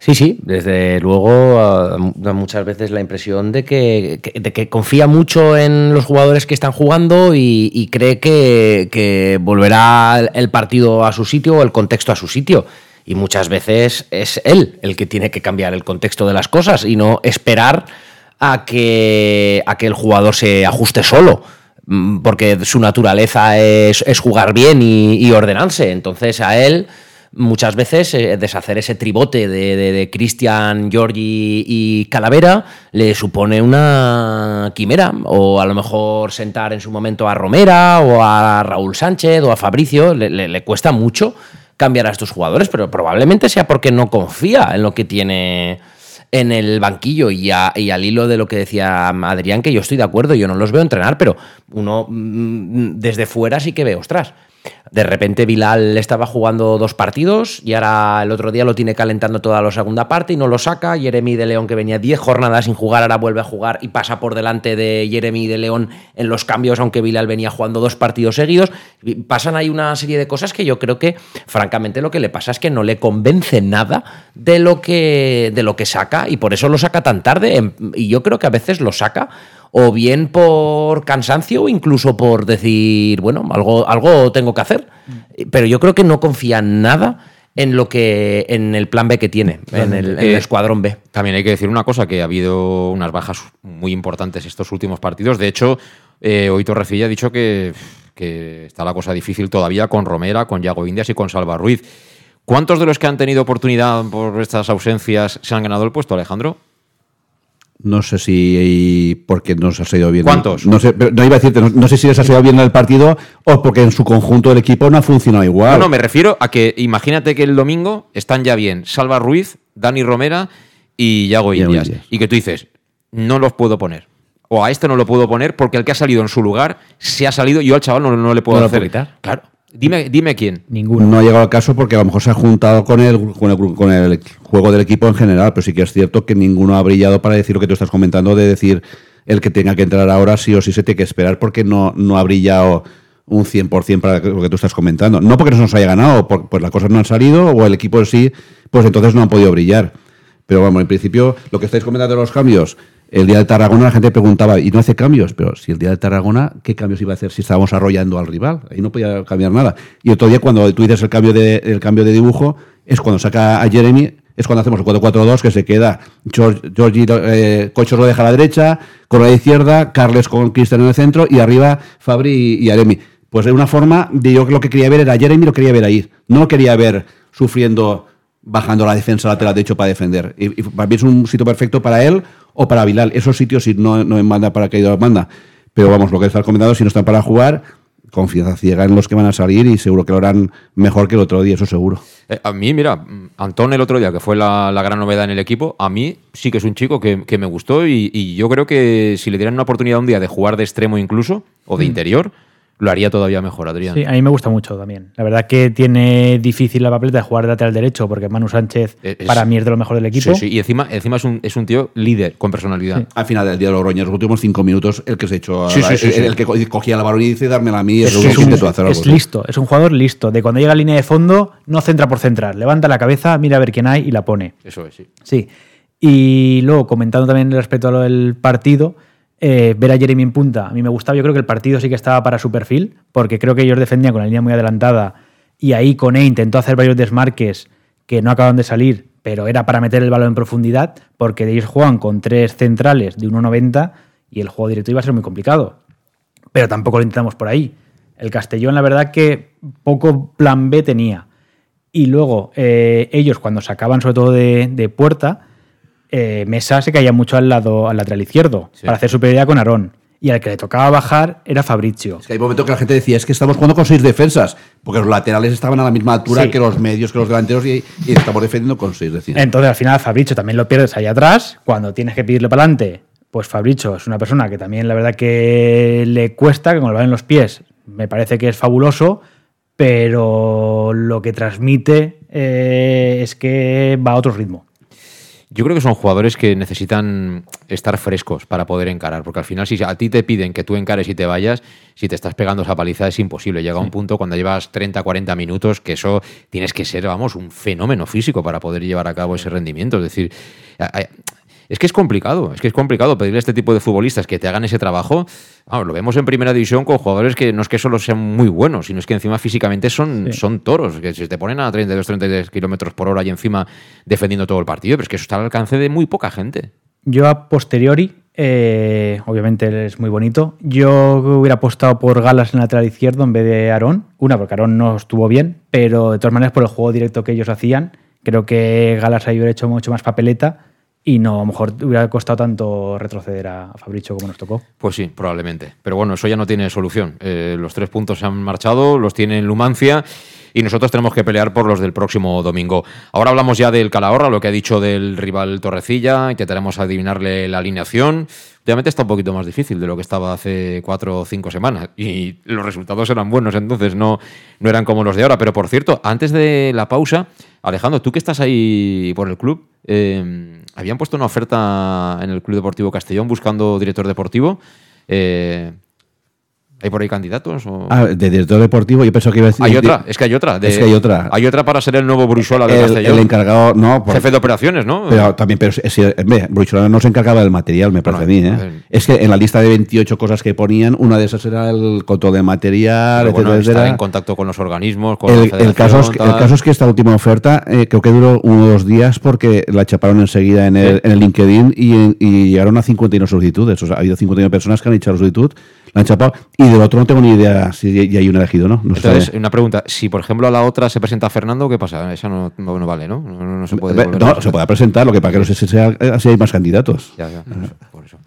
Sí, sí, desde luego da muchas veces la impresión de que, de que, confía mucho en los jugadores que están jugando y, cree que, volverá el partido a su sitio o el contexto a su sitio. Y muchas veces es él el que tiene que cambiar el contexto de las cosas y no esperar a que, a que el jugador se ajuste solo mm, porque su naturaleza es, jugar bien y ordenarse. Entonces a él muchas veces eh, deshacer ese tribote de, de, Cristian, Giorgi y Calavera le supone una quimera. O a lo mejor sentar en su momento a Romera o a Raúl Sánchez o a Fabricio le, cuesta mucho cambiar a estos jugadores, pero probablemente sea porque no confía en lo que tiene en el banquillo y, y, al hilo de lo que decía Adrián, que yo estoy de acuerdo, yo no los veo entrenar, pero uno mm, desde fuera sí que ve, ostras, de repente Bilal estaba jugando dos partidos y ahora el otro día lo tiene calentando toda la segunda parte y no lo saca. Jeremy de León, que venía 10 jornadas sin jugar, ahora vuelve a jugar y pasa por delante de Jeremy de León en los cambios, aunque Bilal venía jugando dos partidos seguidos. Pasan ahí una serie de cosas que yo creo que, francamente, lo que le pasa es que no le convence nada de lo que, de lo que saca y por eso lo saca tan tarde. Y yo creo que a veces lo saca o bien por cansancio o incluso por decir, bueno, algo, algo tengo que hacer. Pero yo creo que no confía nada en lo que en el plan B que tiene, en el, escuadrón B. También hay que decir una cosa, que ha habido unas bajas muy importantes estos últimos partidos. De hecho, eh, hoy Torrecilla ha dicho que, que, está la cosa difícil todavía con Romera, con Yago Indias y con Salva Ruiz. ¿Cuántos de los que han tenido oportunidad por estas ausencias se han ganado el puesto, Alejandro? No sé si porque no se ha salido bien. ¿Cuántos? No, sé, no iba a decirte, no, sé si les ha salido bien el partido o porque en su conjunto el equipo no ha funcionado igual. No, no, me refiero a que imagínate que el domingo están ya bien Salva Ruiz, Dani Romera y Yago Indias. Y que tú dices, no los puedo poner. O a este no lo puedo poner porque el que ha salido en su lugar se ha salido y yo al chaval no, le puedo hacer. Claro. Dime, dime quién. Ninguno. No ha llegado al caso porque a lo mejor se ha juntado con el, con el, con el juego del equipo en general, pero sí que es cierto que ninguno ha brillado para decir lo que tú estás comentando, de decir el que tenga que entrar ahora sí o sí se tiene que esperar porque no, no ha brillado un 100% para lo que tú estás comentando. No porque no se nos haya ganado, pues las cosas no han salido o el equipo en sí, pues entonces no han podido brillar. Pero vamos, en principio, lo que estáis comentando de los cambios, el día de Tarragona la gente preguntaba, ¿y no hace cambios? Pero si el día de Tarragona, ¿qué cambios iba a hacer si estábamos arrollando al rival? Ahí no podía cambiar nada. Y otro día, cuando tú dices el cambio de, el cambio de dibujo, es cuando saca a Jeremy, es cuando hacemos el 4-4-2, que se queda Georgie eh, Cocho lo deja a la derecha, con la izquierda, Carles con Cristian en el centro, y arriba Fabri y, y Aremi. Pues de una forma, de yo lo que quería ver era Jeremy, lo quería ver ahí. No lo quería ver sufriendo bajando la defensa lateral de hecho para defender. Y, para mí es un sitio perfecto para él o para Bilal. Esos sitios si no, no en banda para que ido manda. Pero vamos, lo que está comentando, si no están para jugar, confianza ciega en los que van a salir y seguro que lo harán mejor que el otro día, eso seguro. Eh, a mí, mira, Antón el otro día, que fue la, gran novedad en el equipo, a mí sí que es un chico que, me gustó y, y, yo creo que si le dieran una oportunidad un día de jugar de extremo incluso, o de mm. interior, lo haría todavía mejor, Adrián. Sí, a mí me gusta mucho también. La verdad que tiene difícil la papeleta de jugar de lateral derecho, porque Manu Sánchez para mí es de lo mejor del equipo. Sí, sí, y encima, encima es, un, es un tío líder, con personalidad. Al final del día de Logroño, los últimos cinco minutos, el que se echó, a el, que cogía la balón y dice dármela a mí, es, es, un, es listo, es un jugador listo. De cuando llega a línea de fondo, no centra por centrar, levanta la cabeza, mira a ver quién hay y la pone. Eso es, sí. Sí. Y luego, comentando también respecto a lo del partido, eh, ver a Jeremy en punta, a mí me gustaba. Yo creo que el partido sí que estaba para su perfil, porque creo que ellos defendían con la línea muy adelantada y ahí Cone intentó hacer varios desmarques que no acaban de salir, pero era para meter el balón en profundidad, porque ellos juegan con tres centrales de 1,90 y el juego directo iba a ser muy complicado. Pero tampoco lo intentamos por ahí. El Castellón, la verdad que poco plan B tenía. Y luego eh, ellos cuando sacaban sobre todo de puerta, eh, Mesa se caía mucho al lado al lateral izquierdo para hacer superioridad con Aarón. Y al que le tocaba bajar era Fabricio. Es que hay momentos que la gente decía, es que estamos jugando con seis defensas, porque los laterales estaban a la misma altura que los medios, que los delanteros, y, estamos defendiendo con seis defensas. Entonces al final Fabricio también lo pierdes ahí atrás, cuando tienes que pedirle para adelante, pues Fabricio es una persona que también la verdad que le cuesta, que con lo va en los pies, me parece que es fabuloso, pero lo que transmite eh, es que va a otro ritmo. Yo creo que son jugadores que necesitan estar frescos para poder encarar, porque al final si a ti te piden que tú encares y te vayas, si te estás pegando esa paliza es imposible. Llega un punto cuando llevas 30, 40 minutos que eso tienes que ser, vamos, un fenómeno físico para poder llevar a cabo ese rendimiento. Es decir, es que es complicado, es que es complicado pedirle a este tipo de futbolistas que te hagan ese trabajo. lo vemos en primera división con jugadores que no es que solo sean muy buenos, sino es que encima físicamente son, son toros, que se te ponen a 32, 33 kilómetros por hora y encima defendiendo todo el partido, pero es que eso está al alcance de muy poca gente. Yo a posteriori, eh, obviamente es muy bonito, yo hubiera apostado por Galas en el lateral izquierdo en vez de Aarón. Una, porque Aarón no estuvo bien, pero de todas maneras por el juego directo que ellos hacían, creo que Galas ahí hubiera hecho mucho más papeleta y no, a lo mejor hubiera costado tanto retroceder a, Fabricio como nos tocó. Pues sí, probablemente. Pero bueno, eso ya no tiene solución. Eh, los tres puntos se han marchado, los tiene Lumancia y nosotros tenemos que pelear por los del próximo domingo. Ahora hablamos ya del Calahorra, lo que ha dicho del rival Torrecilla, intentaremos adivinarle la alineación. Obviamente está un poquito más difícil de lo que estaba hace cuatro o cinco semanas y los resultados eran buenos entonces, no, no eran como los de ahora. Pero por cierto, antes de la pausa, Alejandro, tú que estás ahí por el club, eh, habían puesto una oferta en el Club Deportivo Castellón buscando director deportivo. Eh, ¿Hay por ahí candidatos? Ah, de director deportivo, yo pienso que iba a decir. Hay otra, es que hay otra. es que hay otra. Hay otra para ser el nuevo Bruchola de el, Castellón. El encargado, no. Jefe de operaciones, ¿no? Pero también, pero si, Bruchola no se encargaba del material, me parece a mí. ¿eh? Es que en la lista de 28 cosas que ponían, una de esas era el control de material, etcétera, Está en contacto con los organismos, con el, el, caso es que, el caso es que esta última oferta eh, creo que duró uno o dos días porque la chaparon enseguida en el, en el LinkedIn y, y, llegaron a 51 solicitudes. O sea, ha habido 51 personas que han hecho la solicitud la han chapado. Y del otro no tengo ni idea si ya hay un elegido, ¿no? no Entonces, una pregunta. Si, por ejemplo, a la otra se presenta Fernando, ¿qué pasa? Esa no, no- no vale, ¿no? No, se puede. No, se puede presentar, lo que para que no sé si sea- así hay más candidatos. Ya, ya, por eso.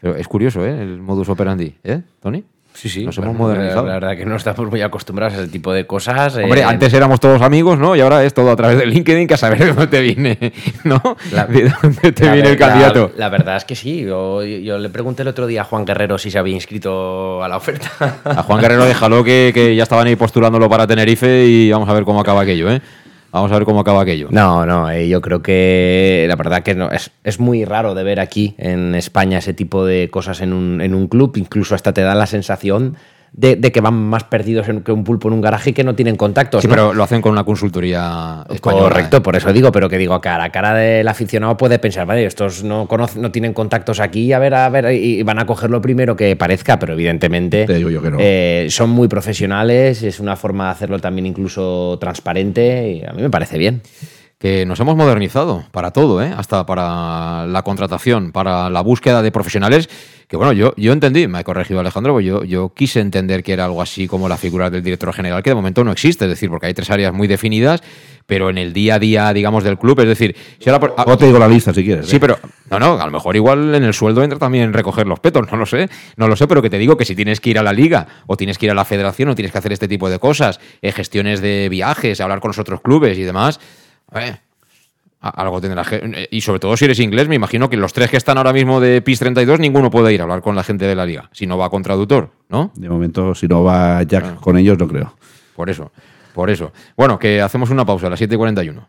Pero es curioso, ¿eh? El modus operandi, ¿eh, Tony? Sí, sí. Nos hemos modernizado. La verdad que no estamos muy acostumbrados a ese tipo de cosas. Hombre, eh, antes éramos todos amigos, ¿no? Y ahora es todo a través de LinkedIn, que a saber de dónde te viene, ¿no? de dónde te viene el candidato. La verdad es que sí. Yo, yo le pregunté el otro día a Juan Guerrero si se había inscrito a la oferta. A Juan Guerrero déjalo que, que ya estaban ahí postulándolo para Tenerife y vamos a ver cómo acaba aquello, ¿eh? Vamos a ver cómo acaba aquello. No, no, eh, yo creo que la verdad que no, es, es muy raro de ver aquí en España ese tipo de cosas en un, en un club, incluso hasta te da la sensación de, de que van más perdidos en- que un pulpo en un garaje y que no tienen contactos. Sí, ¿no? pero lo hacen con una consultoría española. Correcto, por eso digo, pero que digo, cara a cara del aficionado puede pensar, vale, estos no conocen, no tienen contactos aquí, a ver, a ver, y van a coger lo primero que parezca, pero evidentemente Te digo yo que no. eh, son muy profesionales, es una forma de hacerlo también incluso transparente, y a mí me parece bien. Que nos hemos modernizado para todo, ¿eh? hasta para la contratación, para la búsqueda de profesionales, que bueno, yo, yo entendí, me ha corregido Alejandro, pues yo, yo quise entender que era algo así como la figura del director general, que de momento no existe, es decir, porque hay tres áreas muy definidas, pero en el día a día, digamos, del club, es decir, si ahora... por- O te digo la lista si quieres. Sí, ¿eh? pero no, no, a lo mejor igual en el sueldo entra también recoger los petos, no lo sé, no lo sé, pero que te digo que si tienes que ir a la liga o tienes que ir a la federación o tienes que hacer este tipo de cosas, eh, gestiones de viajes, hablar con los otros clubes y demás, eh, algo tendrás que... eh, Y sobre todo si eres inglés, me imagino que los tres que están ahora mismo de PIS 32, ninguno puede ir a hablar con la gente de la liga, si no va con traductor, ¿no? De momento, si no va Jack Ah. con ellos, no creo. Por eso, por eso. Bueno, que hacemos una pausa a las 7 y 41.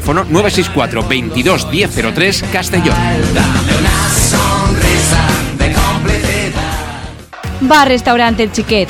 964 22 1003 Castellón. Bar Restaurante El Chiquet.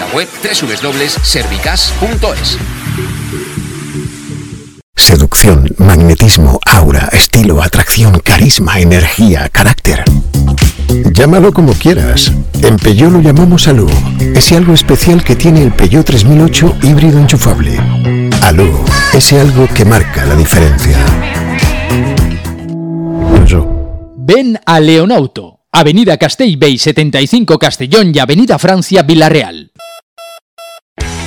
la web www.servicas.es. Seducción, magnetismo, aura, estilo, atracción, carisma, energía, carácter. Llámalo como quieras. En Peugeot lo llamamos Alú. Ese algo especial que tiene el Peugeot 3008 híbrido enchufable. Alú, ese algo que marca la diferencia. Ven a Leonauto, Avenida Castellbey 75 Castellón y Avenida Francia Villarreal.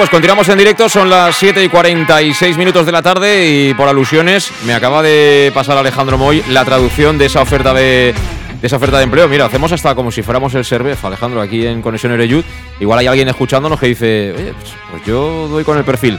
Pues continuamos en directo, son las 7 y 46 minutos de la tarde y por alusiones me acaba de pasar Alejandro Moy la traducción de esa oferta de, esa oferta de empleo. Mira, hacemos hasta como si fuéramos el Servef, Alejandro, aquí en Conexión Ereyud. Igual hay alguien escuchándonos que dice, pues, pues yo doy con el perfil.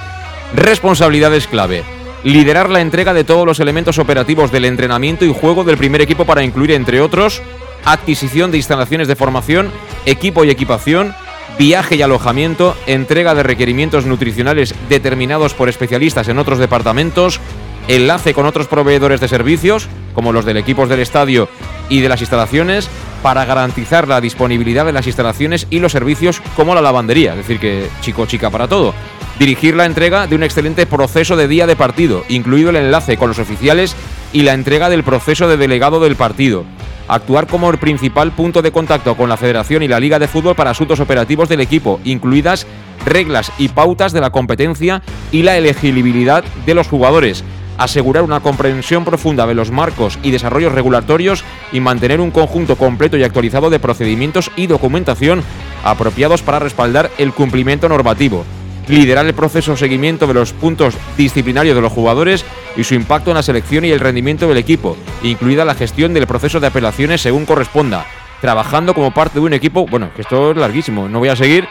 Responsabilidades clave. Liderar la entrega de todos los elementos operativos del entrenamiento y juego del primer equipo para incluir, entre otros, adquisición de instalaciones de formación, equipo y equipación, viaje y alojamiento, entrega de requerimientos nutricionales determinados por especialistas en otros departamentos, enlace con otros proveedores de servicios, como los del equipos del estadio y de las instalaciones, para garantizar la disponibilidad de las instalaciones y los servicios como la lavandería, es decir, que chico chica para todo. Dirigir la entrega de un excelente proceso de día de partido, incluido el enlace con los oficiales y la entrega del proceso de delegado del partido actuar como el principal punto de contacto con la Federación y la Liga de Fútbol para asuntos operativos del equipo, incluidas reglas y pautas de la competencia y la elegibilidad de los jugadores, asegurar una comprensión profunda de los marcos y desarrollos regulatorios y mantener un conjunto completo y actualizado de procedimientos y documentación apropiados para respaldar el cumplimiento normativo liderar el proceso de seguimiento de los puntos disciplinarios de los jugadores y su impacto en la selección y el rendimiento del equipo, incluida la gestión del proceso de apelaciones según corresponda, trabajando como parte de un equipo, bueno, que esto es larguísimo, no voy a seguir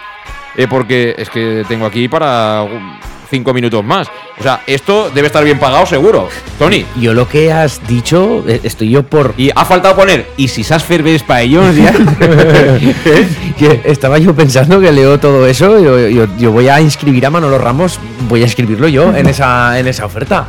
eh, porque es que tengo aquí para cinco minutos más. O sea, esto debe estar bien pagado seguro. Tony. Yo lo que has dicho, eh, estoy yo por... Y ha faltado poner, y si sas ferves para ellos ya. Que Estaba yo pensando que leo todo eso, yo, yo- yo voy a inscribir a Manolo Ramos, voy a escribirlo yo en esa, en esa oferta.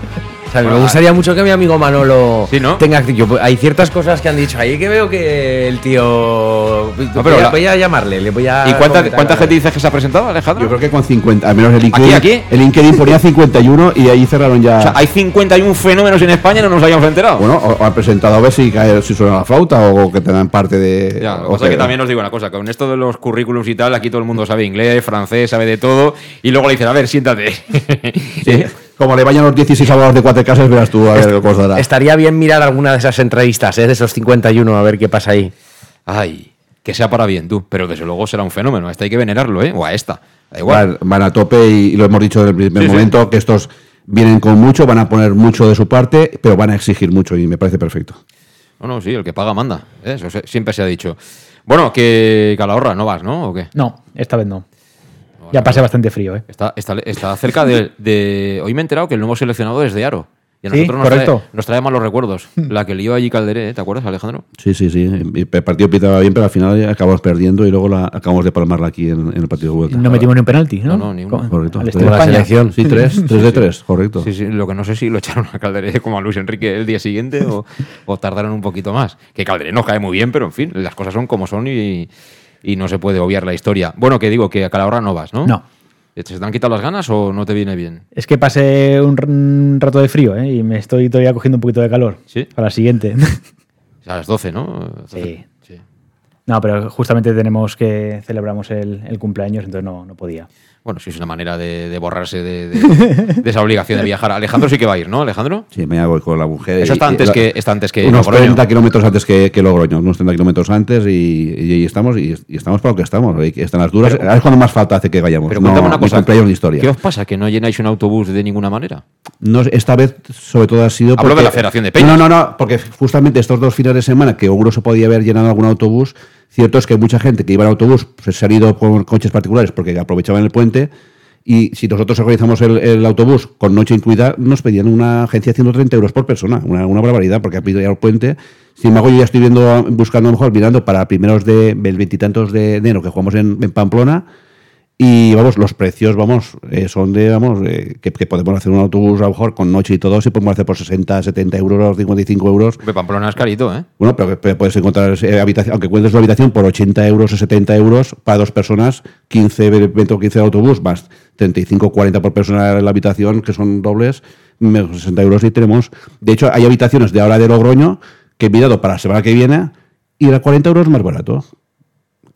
O sea, me gustaría mucho que mi amigo Manolo Sí, ¿no? tenga yo- Hay ciertas cosas que han dicho ahí que veo que el tío... pero voy, a, la- voy a llamarle, le voy a... ¿Y cuánta, gente dices que se ha presentado, Alejandro? Yo creo que con 50, al menos el LinkedIn, ¿Aquí, aquí? el LinkedIn ponía 51 y ahí cerraron ya. O sea, hay 51 fenómenos en España y no nos habíamos enterado. Bueno, o, o han presentado a ver si, cae, si suena la flauta o que te dan parte de. Ya, o es que también os digo una cosa, con esto de los currículums y tal, aquí todo el mundo sabe inglés, francés, sabe de todo, y luego le dicen, a ver, siéntate. Sí, Como le vayan los 16 abogados de cuatro casas, verás tú a ver qué cosa dará. Estaría bien mirar alguna de esas entrevistas, ¿eh? de esos 51, a ver qué pasa ahí. Ay, que sea para bien, tú. Pero desde luego será un fenómeno. A este hay que venerarlo, ¿eh? O a esta. Da igual. Van, van a tope y, y lo hemos dicho desde el primer Sí, sí. momento, que estos vienen con mucho, van a poner mucho de su parte, pero van a exigir mucho y me parece perfecto. No, no, sí, el que paga manda. ¿eh? Eso se- siempre se ha dicho. Bueno, que Calahorra no vas, ¿no? ¿O qué? No, esta vez no. Ya pasé bastante frío, ¿eh? Está, está, está cerca de, de- Hoy me he enterado que el nuevo seleccionado es de Aro. Y a Sí, nosotros nos trae, correcto. nos trae malos recuerdos. La que lió allí Calderé, ¿eh? ¿te acuerdas, Alejandro? Sí, sí, sí. El partido pitaba bien, pero al final acabamos perdiendo y luego la, acabamos de palmarla aquí en, en el partido de vuelta. No metimos ni un penalti, ¿no? No, no, ni uno. Co- Correcto. al De estilo la selección. Sí, tres, tres de tres, correcto. Sí, sí, lo que no sé si lo echaron a Calderé como a Luis Enrique el día siguiente o, o tardaron un poquito más. Que Calderé nos cae muy bien, pero en fin, las cosas son como son y, y no se puede obviar la historia. Bueno, que digo, que a Calahorra no vas, ¿no? No. ¿Se te han quitado las ganas o no te viene bien? Es que pasé un, rato de frío, ¿eh? Y me estoy todavía cogiendo un poquito de calor. Sí. Para la siguiente. A las 12, ¿no? Sí. Sí. No, pero justamente tenemos que celebramos el, el cumpleaños, entonces no, no podía. Bueno, sí, es una manera de, de borrarse de, de- de esa obligación de viajar. Alejandro sí que va a ir, ¿no, Alejandro? Sí, mañana voy con la mujer. Eso está antes que- está antes que Unos Logroño. 30 kilómetros antes que, que Logroño, unos 30 kilómetros antes y, y ahí estamos y, estamos para lo que estamos. Ahí Están las duras. Pero- Ahora es cuando más falta hace que vayamos. Pero no, cuéntame una cosa. ni historia. ¿Qué os pasa? ¿Que no llenáis un autobús de ninguna manera? No, esta vez, sobre todo, ha sido. Hablo de la Federación de Peñas. No, no, no, porque justamente estos dos fines de semana que seguro se podía haber llenado algún autobús, cierto es que mucha gente que iba en autobús pues, se han ido con coches particulares porque aprovechaban el puente. Y si nosotros organizamos el, autobús con noche incluida, nos pedían una agencia 130 euros por persona, una, una barbaridad, porque ha pedido ya el puente. Sin embargo, yo ya estoy viendo, buscando a lo mejor, mirando para primeros de, del veintitantos de enero que jugamos en Pamplona. Y vamos, los precios, vamos, eh, son de, vamos, eh, que, que podemos hacer un autobús a lo mejor con noche y todo, si podemos hacer por 60, 70 euros, 55 euros. Hombre, Pamplona es carito, ¿eh? Bueno, pero, pero puedes encontrar eh, habitación, aunque cuentes una habitación por 80 euros o 70 euros para dos personas, 15, 20 o 15 de autobús, más 35 40 por persona en la habitación, que son dobles, menos 60 euros y tenemos. De hecho, hay habitaciones de ahora de Logroño que he mirado para la semana que viene y era 40 euros más barato.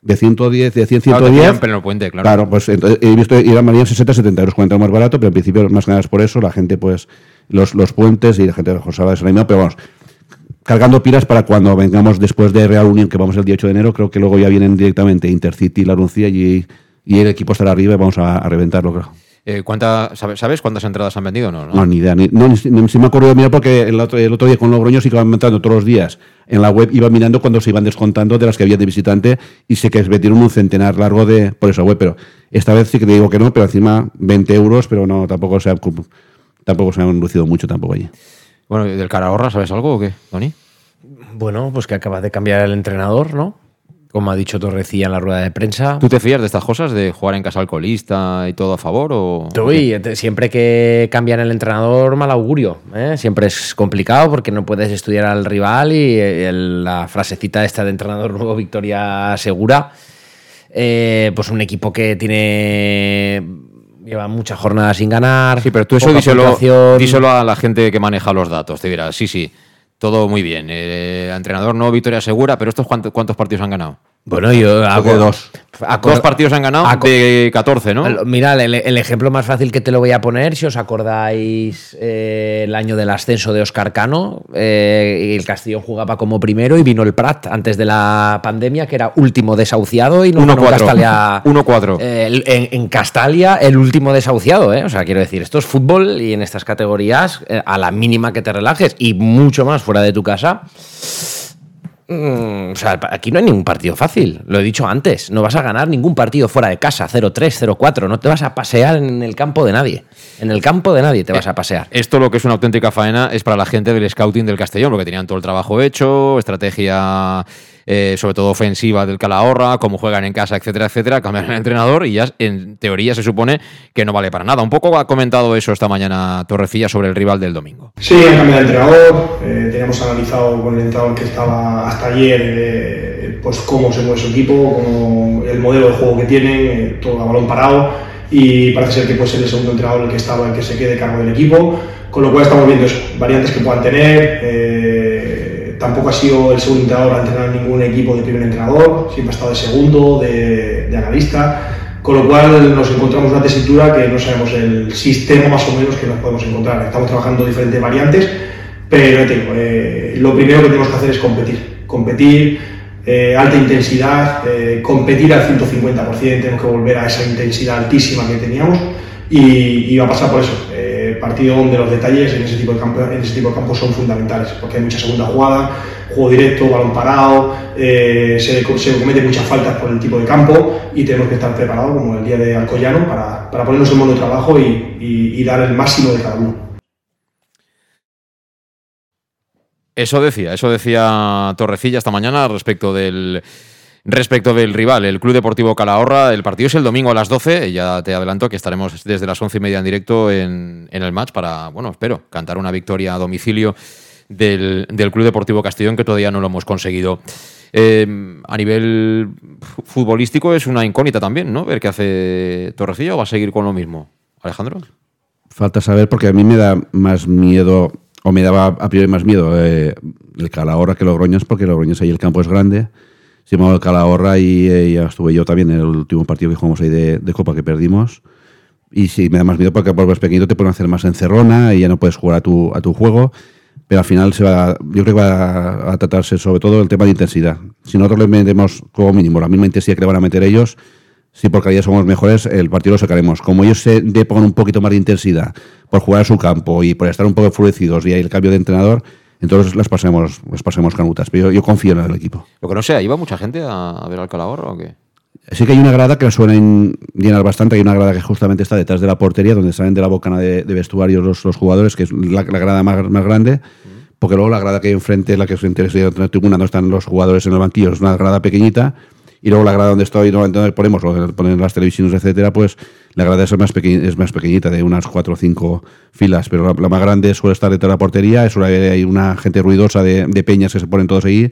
De 110, de 100, Claro, te 110. pillan pleno puente, claro. Claro, pues entonces, he visto ir a María 60, 70 euros, 40 más barato, pero en principio más que nada es por eso, la gente pues los, los puentes y la gente mejor se va desanimado, pero vamos, cargando pilas para cuando vengamos después de Real Unión, que vamos el 18 de enero, creo que luego ya vienen directamente Intercity La Runcia y, y el equipo estará arriba y vamos a, a reventarlo, creo. Eh, ¿cuánta, sabe- ¿Sabes cuántas entradas han vendido? No, no. No, ni idea. Ni, no, ni, me acuerdo de mirar porque el otro, el otro día con Logroño sí que iban entrando todos los días en la web, iba mirando cuando se iban descontando de las que había de visitante y sé que vendieron un centenar largo de por esa web, pero esta vez sí que te digo que no, pero encima 20 euros, pero no, tampoco se ha, tampoco se han reducido mucho tampoco allí. Bueno, ¿del Calahorra sabes algo o qué, Tony? Bueno, pues que acaba de cambiar el entrenador, ¿no? Como ha dicho Torrecilla en la rueda de prensa. ¿Tú te fías de estas cosas, de jugar en casa alcoholista y todo a favor? O, Uy, siempre que cambian el entrenador, mal augurio. ¿eh? Siempre es complicado porque no puedes estudiar al rival y eh, el- la frasecita esta de entrenador nuevo, victoria segura. Eh, pues un equipo que tiene. lleva muchas jornadas sin ganar. Sí, pero tú eso díselo, díselo a la gente que maneja los datos. Te dirá, sí, sí, todo muy bien. Eh, entrenador no, victoria segura, pero ¿estos cuántos, cuántos partidos han ganado? Bueno, yo hago de dos. Dos partidos han ganado Aco- de 14, ¿no? Mira, el, el ejemplo más fácil que te lo voy a poner, si os acordáis eh, el año del ascenso de Oscar Cano, eh, el Castellón jugaba como primero y vino el Prat antes de la pandemia, que era último desahuciado y no ganó 1-4. Castalia. 1-4. Eh, en, en Castalia, el último desahuciado, ¿eh? O sea, quiero decir, esto es fútbol y en estas categorías, a la mínima que te relajes y mucho más fuera de tu casa. Mm, o sea, aquí no hay ningún partido fácil, lo he dicho antes. No vas a ganar ningún partido fuera de casa, 0-3, 0-4. No te vas a pasear en el campo de nadie. En el campo de nadie te vas a pasear. Esto lo que es una auténtica faena es para la gente del scouting del Castellón, porque tenían todo el trabajo hecho, estrategia eh, sobre todo ofensiva del Calahorra, cómo juegan en casa, etcétera, etcétera, cambian el entrenador y ya en teoría se supone que no vale para nada. Un poco ha comentado eso esta mañana Torrecilla sobre el rival del domingo. Sí, han cambiado de entrenador, eh, teníamos analizado con el entrenador que estaba hasta ayer eh, pues cómo se mueve su equipo, cómo el modelo de juego que tienen, eh, todo a balón parado y parece ser que puede ser el segundo entrenador el que estaba el que se quede cargo del equipo, con lo cual estamos viendo eso, variantes que puedan tener. eh, tampoco ha sido el segundo entrenador a entrenar ningún equipo de primer entrenador, siempre ha estado de segundo, de, de analista. Con lo cual nos encontramos en una tesitura que no sabemos el sistema más o menos que nos podemos encontrar. Estamos trabajando diferentes variantes, pero eh, lo primero que tenemos que hacer es competir. Competir, eh, alta intensidad, eh, competir al 150%, tenemos que volver a esa intensidad altísima que teníamos y, va a pasar por eso. Eh, partido donde los detalles en ese, tipo de campo, en ese tipo de campos son fundamentales, porque hay mucha segunda jugada, juego directo, balón parado, se, se cometen muchas faltas por el tipo de campo y tenemos que estar preparados, como el día de Alcoyano, para, ponernos en modo de trabajo y dar el máximo de cada uno. Eso decía, eso decía Torrecilla esta mañana respecto del respecto del rival, el Club Deportivo Calahorra. El partido es el domingo a las 12. Ya te adelanto que estaremos desde las once y media en directo en, en el match para, bueno, espero, cantar una victoria a domicilio del, del Club Deportivo Castellón, que todavía no lo hemos conseguido. Eh, a nivel fu- futbolístico es una incógnita también, ¿no? Ver qué hace Torrecilla o va a seguir con lo mismo. Alejandro. Falta saber porque a mí me da más miedo, o me daba a priori más miedo eh, el Calahorra que Logroños, porque Logroños ahí el campo es grande. Se llamaba Calahorra y eh, ya estuve yo también en el último partido que jugamos ahí de, de Copa que perdimos. Y sí, me da más miedo porque por más pequeñito te pueden hacer más encerrona y ya no puedes jugar a tu, a tu juego. Pero al final se va, yo creo que va a tratarse sobre todo el tema de intensidad. Si nosotros le metemos como mínimo la misma intensidad que le van a meter ellos, si por calidad somos mejores, el partido lo sacaremos. Como ellos se de pongan un poquito más de intensidad por jugar a su campo y por estar un poco enfurecidos y hay el cambio de entrenador, entonces las pasemos, las pasemos canutas. Pero yo, yo confío en el equipo. Lo que no sé, ¿iba mucha gente a, a ver al Calahorra o qué? Sí que hay una grada que la suelen llenar bastante. Hay una grada que justamente está detrás de la portería, donde salen de la bocana de, de vestuarios los, los jugadores, que es la, la grada más, más grande. Porque luego la grada que hay enfrente, la que es frente a la tribuna, no están los jugadores en el banquillo, es una grada pequeñita. Y luego la grada donde estoy, normalmente donde ponemos, donde ponen las televisiones, etcétera, pues la grada es más, es más pequeñita, de unas cuatro o cinco filas. Pero la, la más grande suele estar detrás de la portería, es una, hay una gente ruidosa de, de peñas que se ponen todos ahí.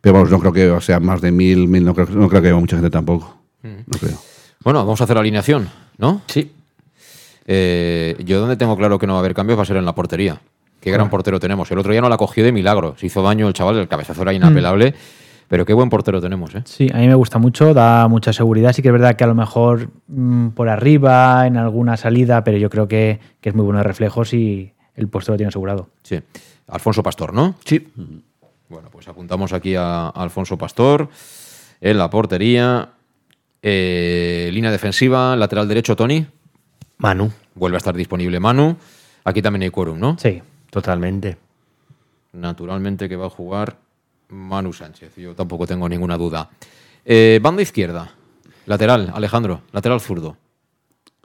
Pero vamos, no creo que sea más de mil, mil no, creo, no creo que haya mucha gente tampoco. No creo. Bueno, vamos a hacer la alineación, ¿no? Sí. yo donde tengo claro que no va a haber cambios va a ser en la portería. Qué gran portero tenemos. El otro día no la cogió de milagro. Se hizo daño el chaval, el cabezazo era inapelable. Pero qué buen portero tenemos, ¿eh? Sí, a mí me gusta mucho, da mucha seguridad. Sí que es verdad que a lo mejor mm, por arriba, en alguna salida, pero yo creo que, que es muy bueno de reflejos y el puesto lo tiene asegurado. Sí. Alfonso Pastor, ¿no? Sí. Bueno, pues apuntamos aquí a, a Alfonso Pastor en la portería. Eh, línea defensiva, lateral derecho, Tony. Manu. Vuelve a estar disponible Manu. Aquí también hay quórum, ¿no? Sí. Totalmente. Naturalmente que va a jugar Manu Sánchez. Yo tampoco tengo ninguna duda. Eh, banda izquierda. Lateral, Alejandro. Lateral zurdo.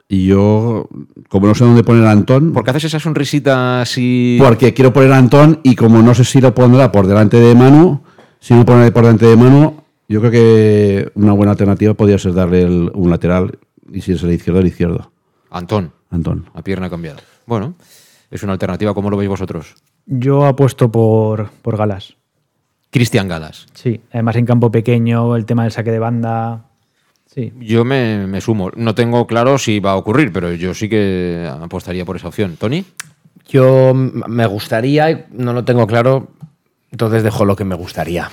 Y yo, como no sé dónde poner a Antón, ¿Por qué haces esa sonrisita así? porque quiero poner a Antón y como no sé si lo pondrá por delante de Manu, si no pone por delante de Manu, yo creo que una buena alternativa podría ser darle el- un lateral y si es el izquierdo, el izquierdo. Antón, Antón. a pierna cambiada. Bueno, es una alternativa. ¿Cómo lo veis vosotros? Yo apuesto por, por Galas. Cristian Galas. Sí, además en campo pequeño, el tema del saque de banda. Sí. Yo me, me sumo. No tengo claro si va a ocurrir, pero yo sí que apostaría por esa opción. ¿Tony? Yo me gustaría, no lo tengo claro, entonces dejo lo que me gustaría.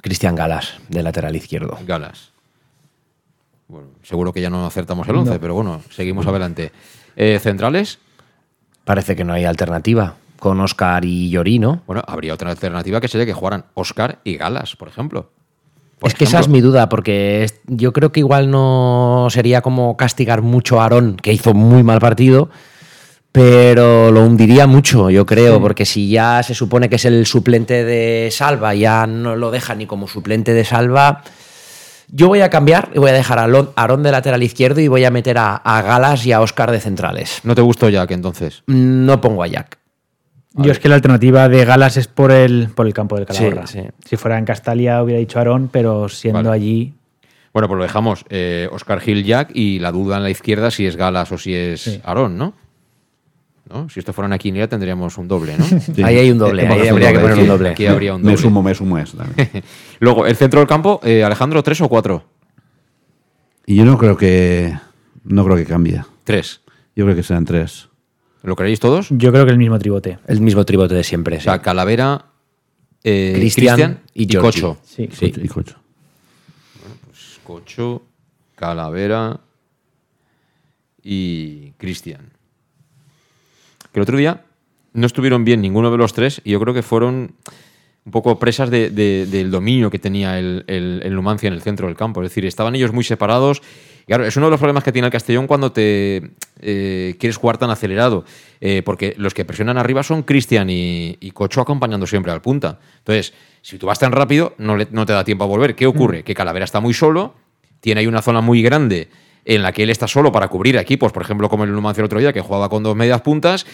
Cristian Galas, de lateral izquierdo. Galas. Bueno, seguro que ya no acertamos el 11, No. pero bueno, seguimos adelante. Eh, ¿Centrales? Parece que no hay alternativa. Con Oscar y Llorí, ¿no? Bueno, habría otra alternativa que sería que jugaran Oscar y Galas, por ejemplo. es que esa es mi duda, porque yo creo que igual no sería como castigar mucho a Aarón, que hizo muy mal partido, pero lo hundiría mucho, yo creo, porque si ya se supone que es el suplente de Salva, ya no lo deja ni como suplente de Salva. Yo voy a cambiar y voy a dejar a Aarón de lateral izquierdo y voy a meter a, a Galas y a Oscar de centrales. ¿No te gustó Jack entonces? No pongo a Jack. Yo es que la alternativa de Galas es por el, por el campo del Calahorra. Sí, sí. Si fuera en Castalia hubiera dicho Aarón, pero siendo Vale. allí... Bueno, pues lo dejamos. Eh, Oscar Gil Jack y la duda en la izquierda si es Galas o si es Sí. Aarón, ¿no? ¿No? Si esto fuera una quiniela tendríamos un doble, ¿no? Sí. Ahí hay un doble, Hemos ahí habría que poner un doble. Aquí habría un Me doble. sumo, me sumo eso también. Luego, el centro del campo, eh, Alejandro, ¿tres o cuatro? Y yo no creo que no creo que cambie. Tres. Yo creo que sean tres. ¿Lo creéis todos? Yo creo que el mismo tribote. El mismo tribote de siempre. O sea, Calavera, eh, Cristian y y. Cocho. Sí. Sí. Y Cocho. Cocho, Calavera y Cristian. Que el otro día no estuvieron bien ninguno de los tres y yo creo que fueron un poco presas de- de- del dominio que tenía el, el, el Numancia en el centro del campo. Es decir, estaban ellos muy separados. Claro, es uno de los problemas que tiene el Castellón cuando te eh, quieres jugar tan acelerado. eh, porque los que presionan arriba son Cristian y, y Cocho acompañando siempre al punta. Entonces, si tú vas tan rápido, no, le- no te da tiempo a volver. ¿Qué ocurre? Que Calavera está muy solo, tiene ahí una zona muy grande en la que él está solo para cubrir a equipos, por ejemplo, como el Numancia el otro día, que jugaba con dos medias puntas.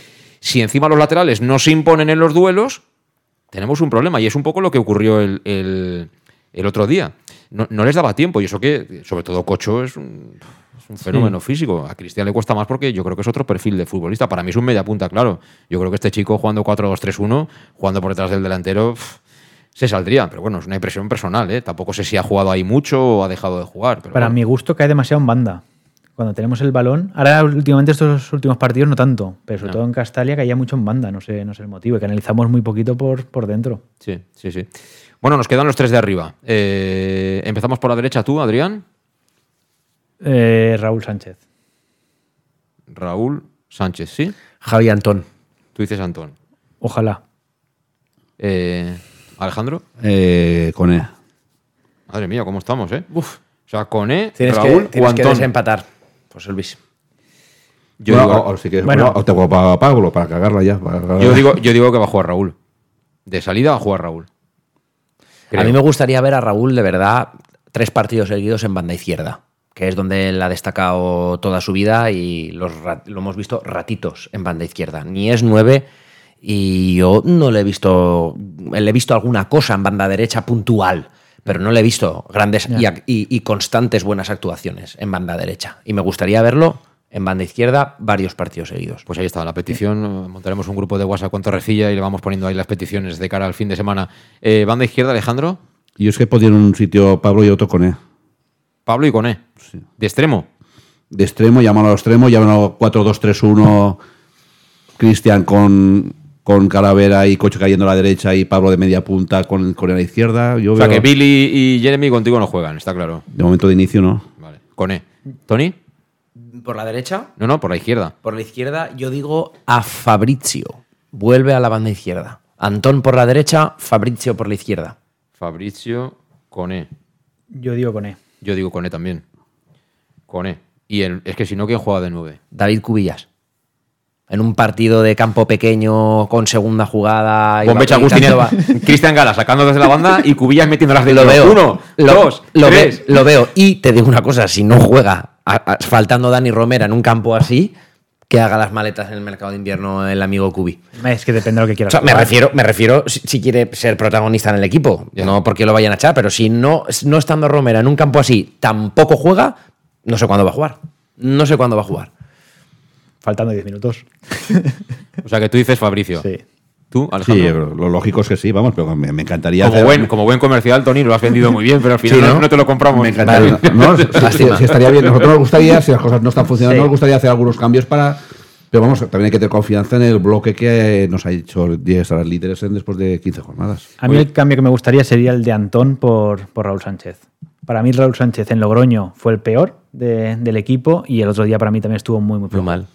Si encima los laterales no se imponen en los duelos, tenemos un problema. Y es un poco lo que ocurrió el, el- el otro día. No, no les daba tiempo, y eso que, sobre todo, Cocho es un, es un fenómeno físico. A Cristian le cuesta más porque yo creo que es otro perfil de futbolista. Para mí es un media punta, claro. Yo creo que este chico jugando 4-2-3-1, jugando por detrás del delantero, se saldría. Pero bueno, es una impresión personal, ¿eh? Tampoco sé si ha jugado ahí mucho o ha dejado de jugar. Pero Para bueno. mi gusto cae demasiado en banda. Cuando tenemos el balón, ahora últimamente estos últimos partidos no tanto, pero sobre No. todo en Castalia caía mucho en banda, no sé, no sé el motivo, y que analizamos muy poquito por, por dentro. Sí, sí, sí. Bueno, nos quedan los tres de arriba. Eh, empezamos por la derecha tú, Adrián. Eh, Raúl Sánchez. Raúl Sánchez, ¿sí? Javi Antón. Tú dices Antón. Ojalá. Eh, Alejandro. Eh, con E. Madre mía, ¿cómo estamos, eh? Uf. O sea, con E, Tienes Raúl que, tienes o que Antón. desempatar, José Luis. Yo, Bueno, digo, o, o si quieres, Bueno. bueno, o te juego para Pablo, para cagarla ya. para cagarla. yo, digo, yo digo que va a jugar Raúl. De salida va a jugar Raúl. Creo. A mí me gustaría ver a Raúl, de verdad, tres partidos seguidos en banda izquierda, que es donde él ha destacado toda su vida y los lo hemos visto ratitos en banda izquierda. Ni es nueve y yo no le he visto, le he visto alguna cosa en banda derecha puntual, pero no le he visto grandes y, ac- y- y constantes buenas actuaciones en banda derecha. Y me gustaría verlo en banda izquierda varios partidos seguidos. Pues ahí está, la petición. Montaremos un grupo de WhatsApp con Torrecilla y le vamos poniendo ahí las peticiones de cara al fin de semana. Eh, banda izquierda, Alejandro. Yo es que podía en un sitio Pablo y otro con E. Pablo y Coné. De extremo. De extremo, llámalo a extremo, llámalo 4-2-3-1, Cristian con, con Calavera y Coche cayendo a la derecha y Pablo de media punta con, con a la izquierda. Yo O sea veo- que Billy y Jeremy contigo no juegan, está claro. De momento de inicio no. Vale. Coné. ¿Tony? Por la derecha, No, no, por la izquierda. Por la izquierda, yo digo a Fabrizio. Vuelve a la banda izquierda. Antón por la derecha, Fabrizio por la izquierda. Fabricio Coné. Yo digo con E. Yo digo Coné también. Coné. Y el- es que si no, ¿quién juega de nueve? David Cubillas. En un partido de campo pequeño con segunda jugada. Con Becha Cristian Gala sacando desde la banda y Cubillas metiéndolas de Lo veo. Uno, lo, dos, lo ve- tres. lo veo. Y te digo una cosa: si no juega a- a- faltando Dani Romera en un campo así, que haga las maletas en el mercado de invierno el amigo Cubi. Es que depende de lo que O quieras. sea, me refiero, me refiero si, si quiere ser protagonista en el equipo, no porque lo vayan a echar, pero si no, no estando Romera en un campo así tampoco juega, no sé cuándo va a jugar. No sé cuándo va a jugar. Faltando 10 minutos. O sea que tú dices Fabricio. Sí. ¿Tú, Sí, Alejandro? lo lógico es que sí, vamos, pero me, me encantaría. como, hacer- buen, como buen comercial, Tony, lo has vendido muy bien, pero al final Sí, no, ¿no? no te lo compramos. Me encantaría. No, sí, sí, sí, estaría bien. Nosotros nos gustaría, si las cosas no están funcionando, Sí. nos gustaría hacer algunos cambios para. Pero vamos, también hay que tener confianza en el bloque que nos ha hecho 10 a las líderes en después de 15 jornadas. A mí el cambio que me gustaría sería el de Antón por, por Raúl Sánchez. Para mí Raúl Sánchez en Logroño fue el peor de- del equipo y el otro día para mí también estuvo muy, muy, Muy mal.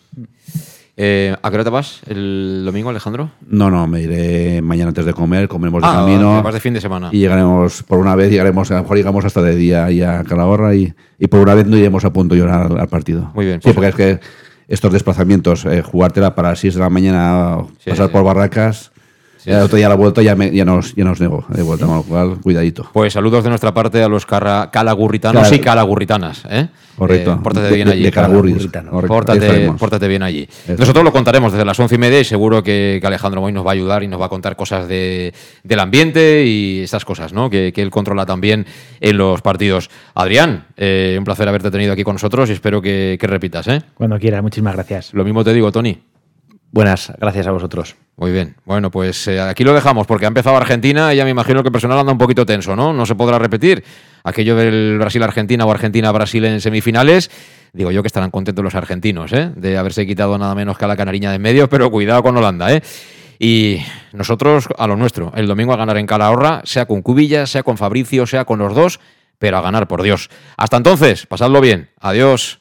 Eh, ¿A qué hora te vas el domingo, Alejandro? No, no, me iré mañana antes de comer, comeremos de Ah, camino. te vas de fin de semana. Y llegaremos, por una vez, llegaremos, a lo mejor llegamos hasta de día ahí a Calahorra y, y por una vez no iremos a punto llorar al, al partido. Muy bien, Sí, pues- porque es que estos desplazamientos, eh, jugártela para las 6 de la mañana, Sí, pasar sí. por Barracas, Sí, el sí. otro día a la vuelta ya, me- ya, nos, ya nos nego de vuelta, con lo cual, cuidadito. Pues saludos de nuestra parte a los carra- calagurritanos Cal- y calagurritanas. ¿eh? Correcto. Eh, pórtate De- bien de- allí. de. Correcto, ahí Pórtate, bien allí. Eso. Nosotros lo contaremos desde las once y media y seguro que, que Alejandro Moy nos va a ayudar y nos va a contar cosas de, del ambiente y estas cosas, ¿no? Que, que él controla también en los partidos. Adrián, eh, un placer haberte tenido aquí con nosotros y espero que, que repitas, ¿eh? Cuando quiera, muchísimas gracias. Lo mismo te digo, Tony. Buenas, gracias a vosotros. Muy bien. Bueno, pues eh, aquí lo dejamos porque ha empezado Argentina y ya me imagino que el personal anda un poquito tenso, ¿no? No se podrá repetir aquello del Brasil-Argentina o Argentina-Brasil en semifinales. Digo yo que estarán contentos los argentinos, ¿eh? De haberse quitado nada menos que a la canariña de en medio, pero cuidado con Holanda, ¿eh? Y nosotros a lo nuestro, el domingo a ganar en Calahorra, sea con Cubillas, sea con Fabricio, sea con los dos, pero a ganar, por Dios. Hasta entonces, pasadlo bien. Adiós.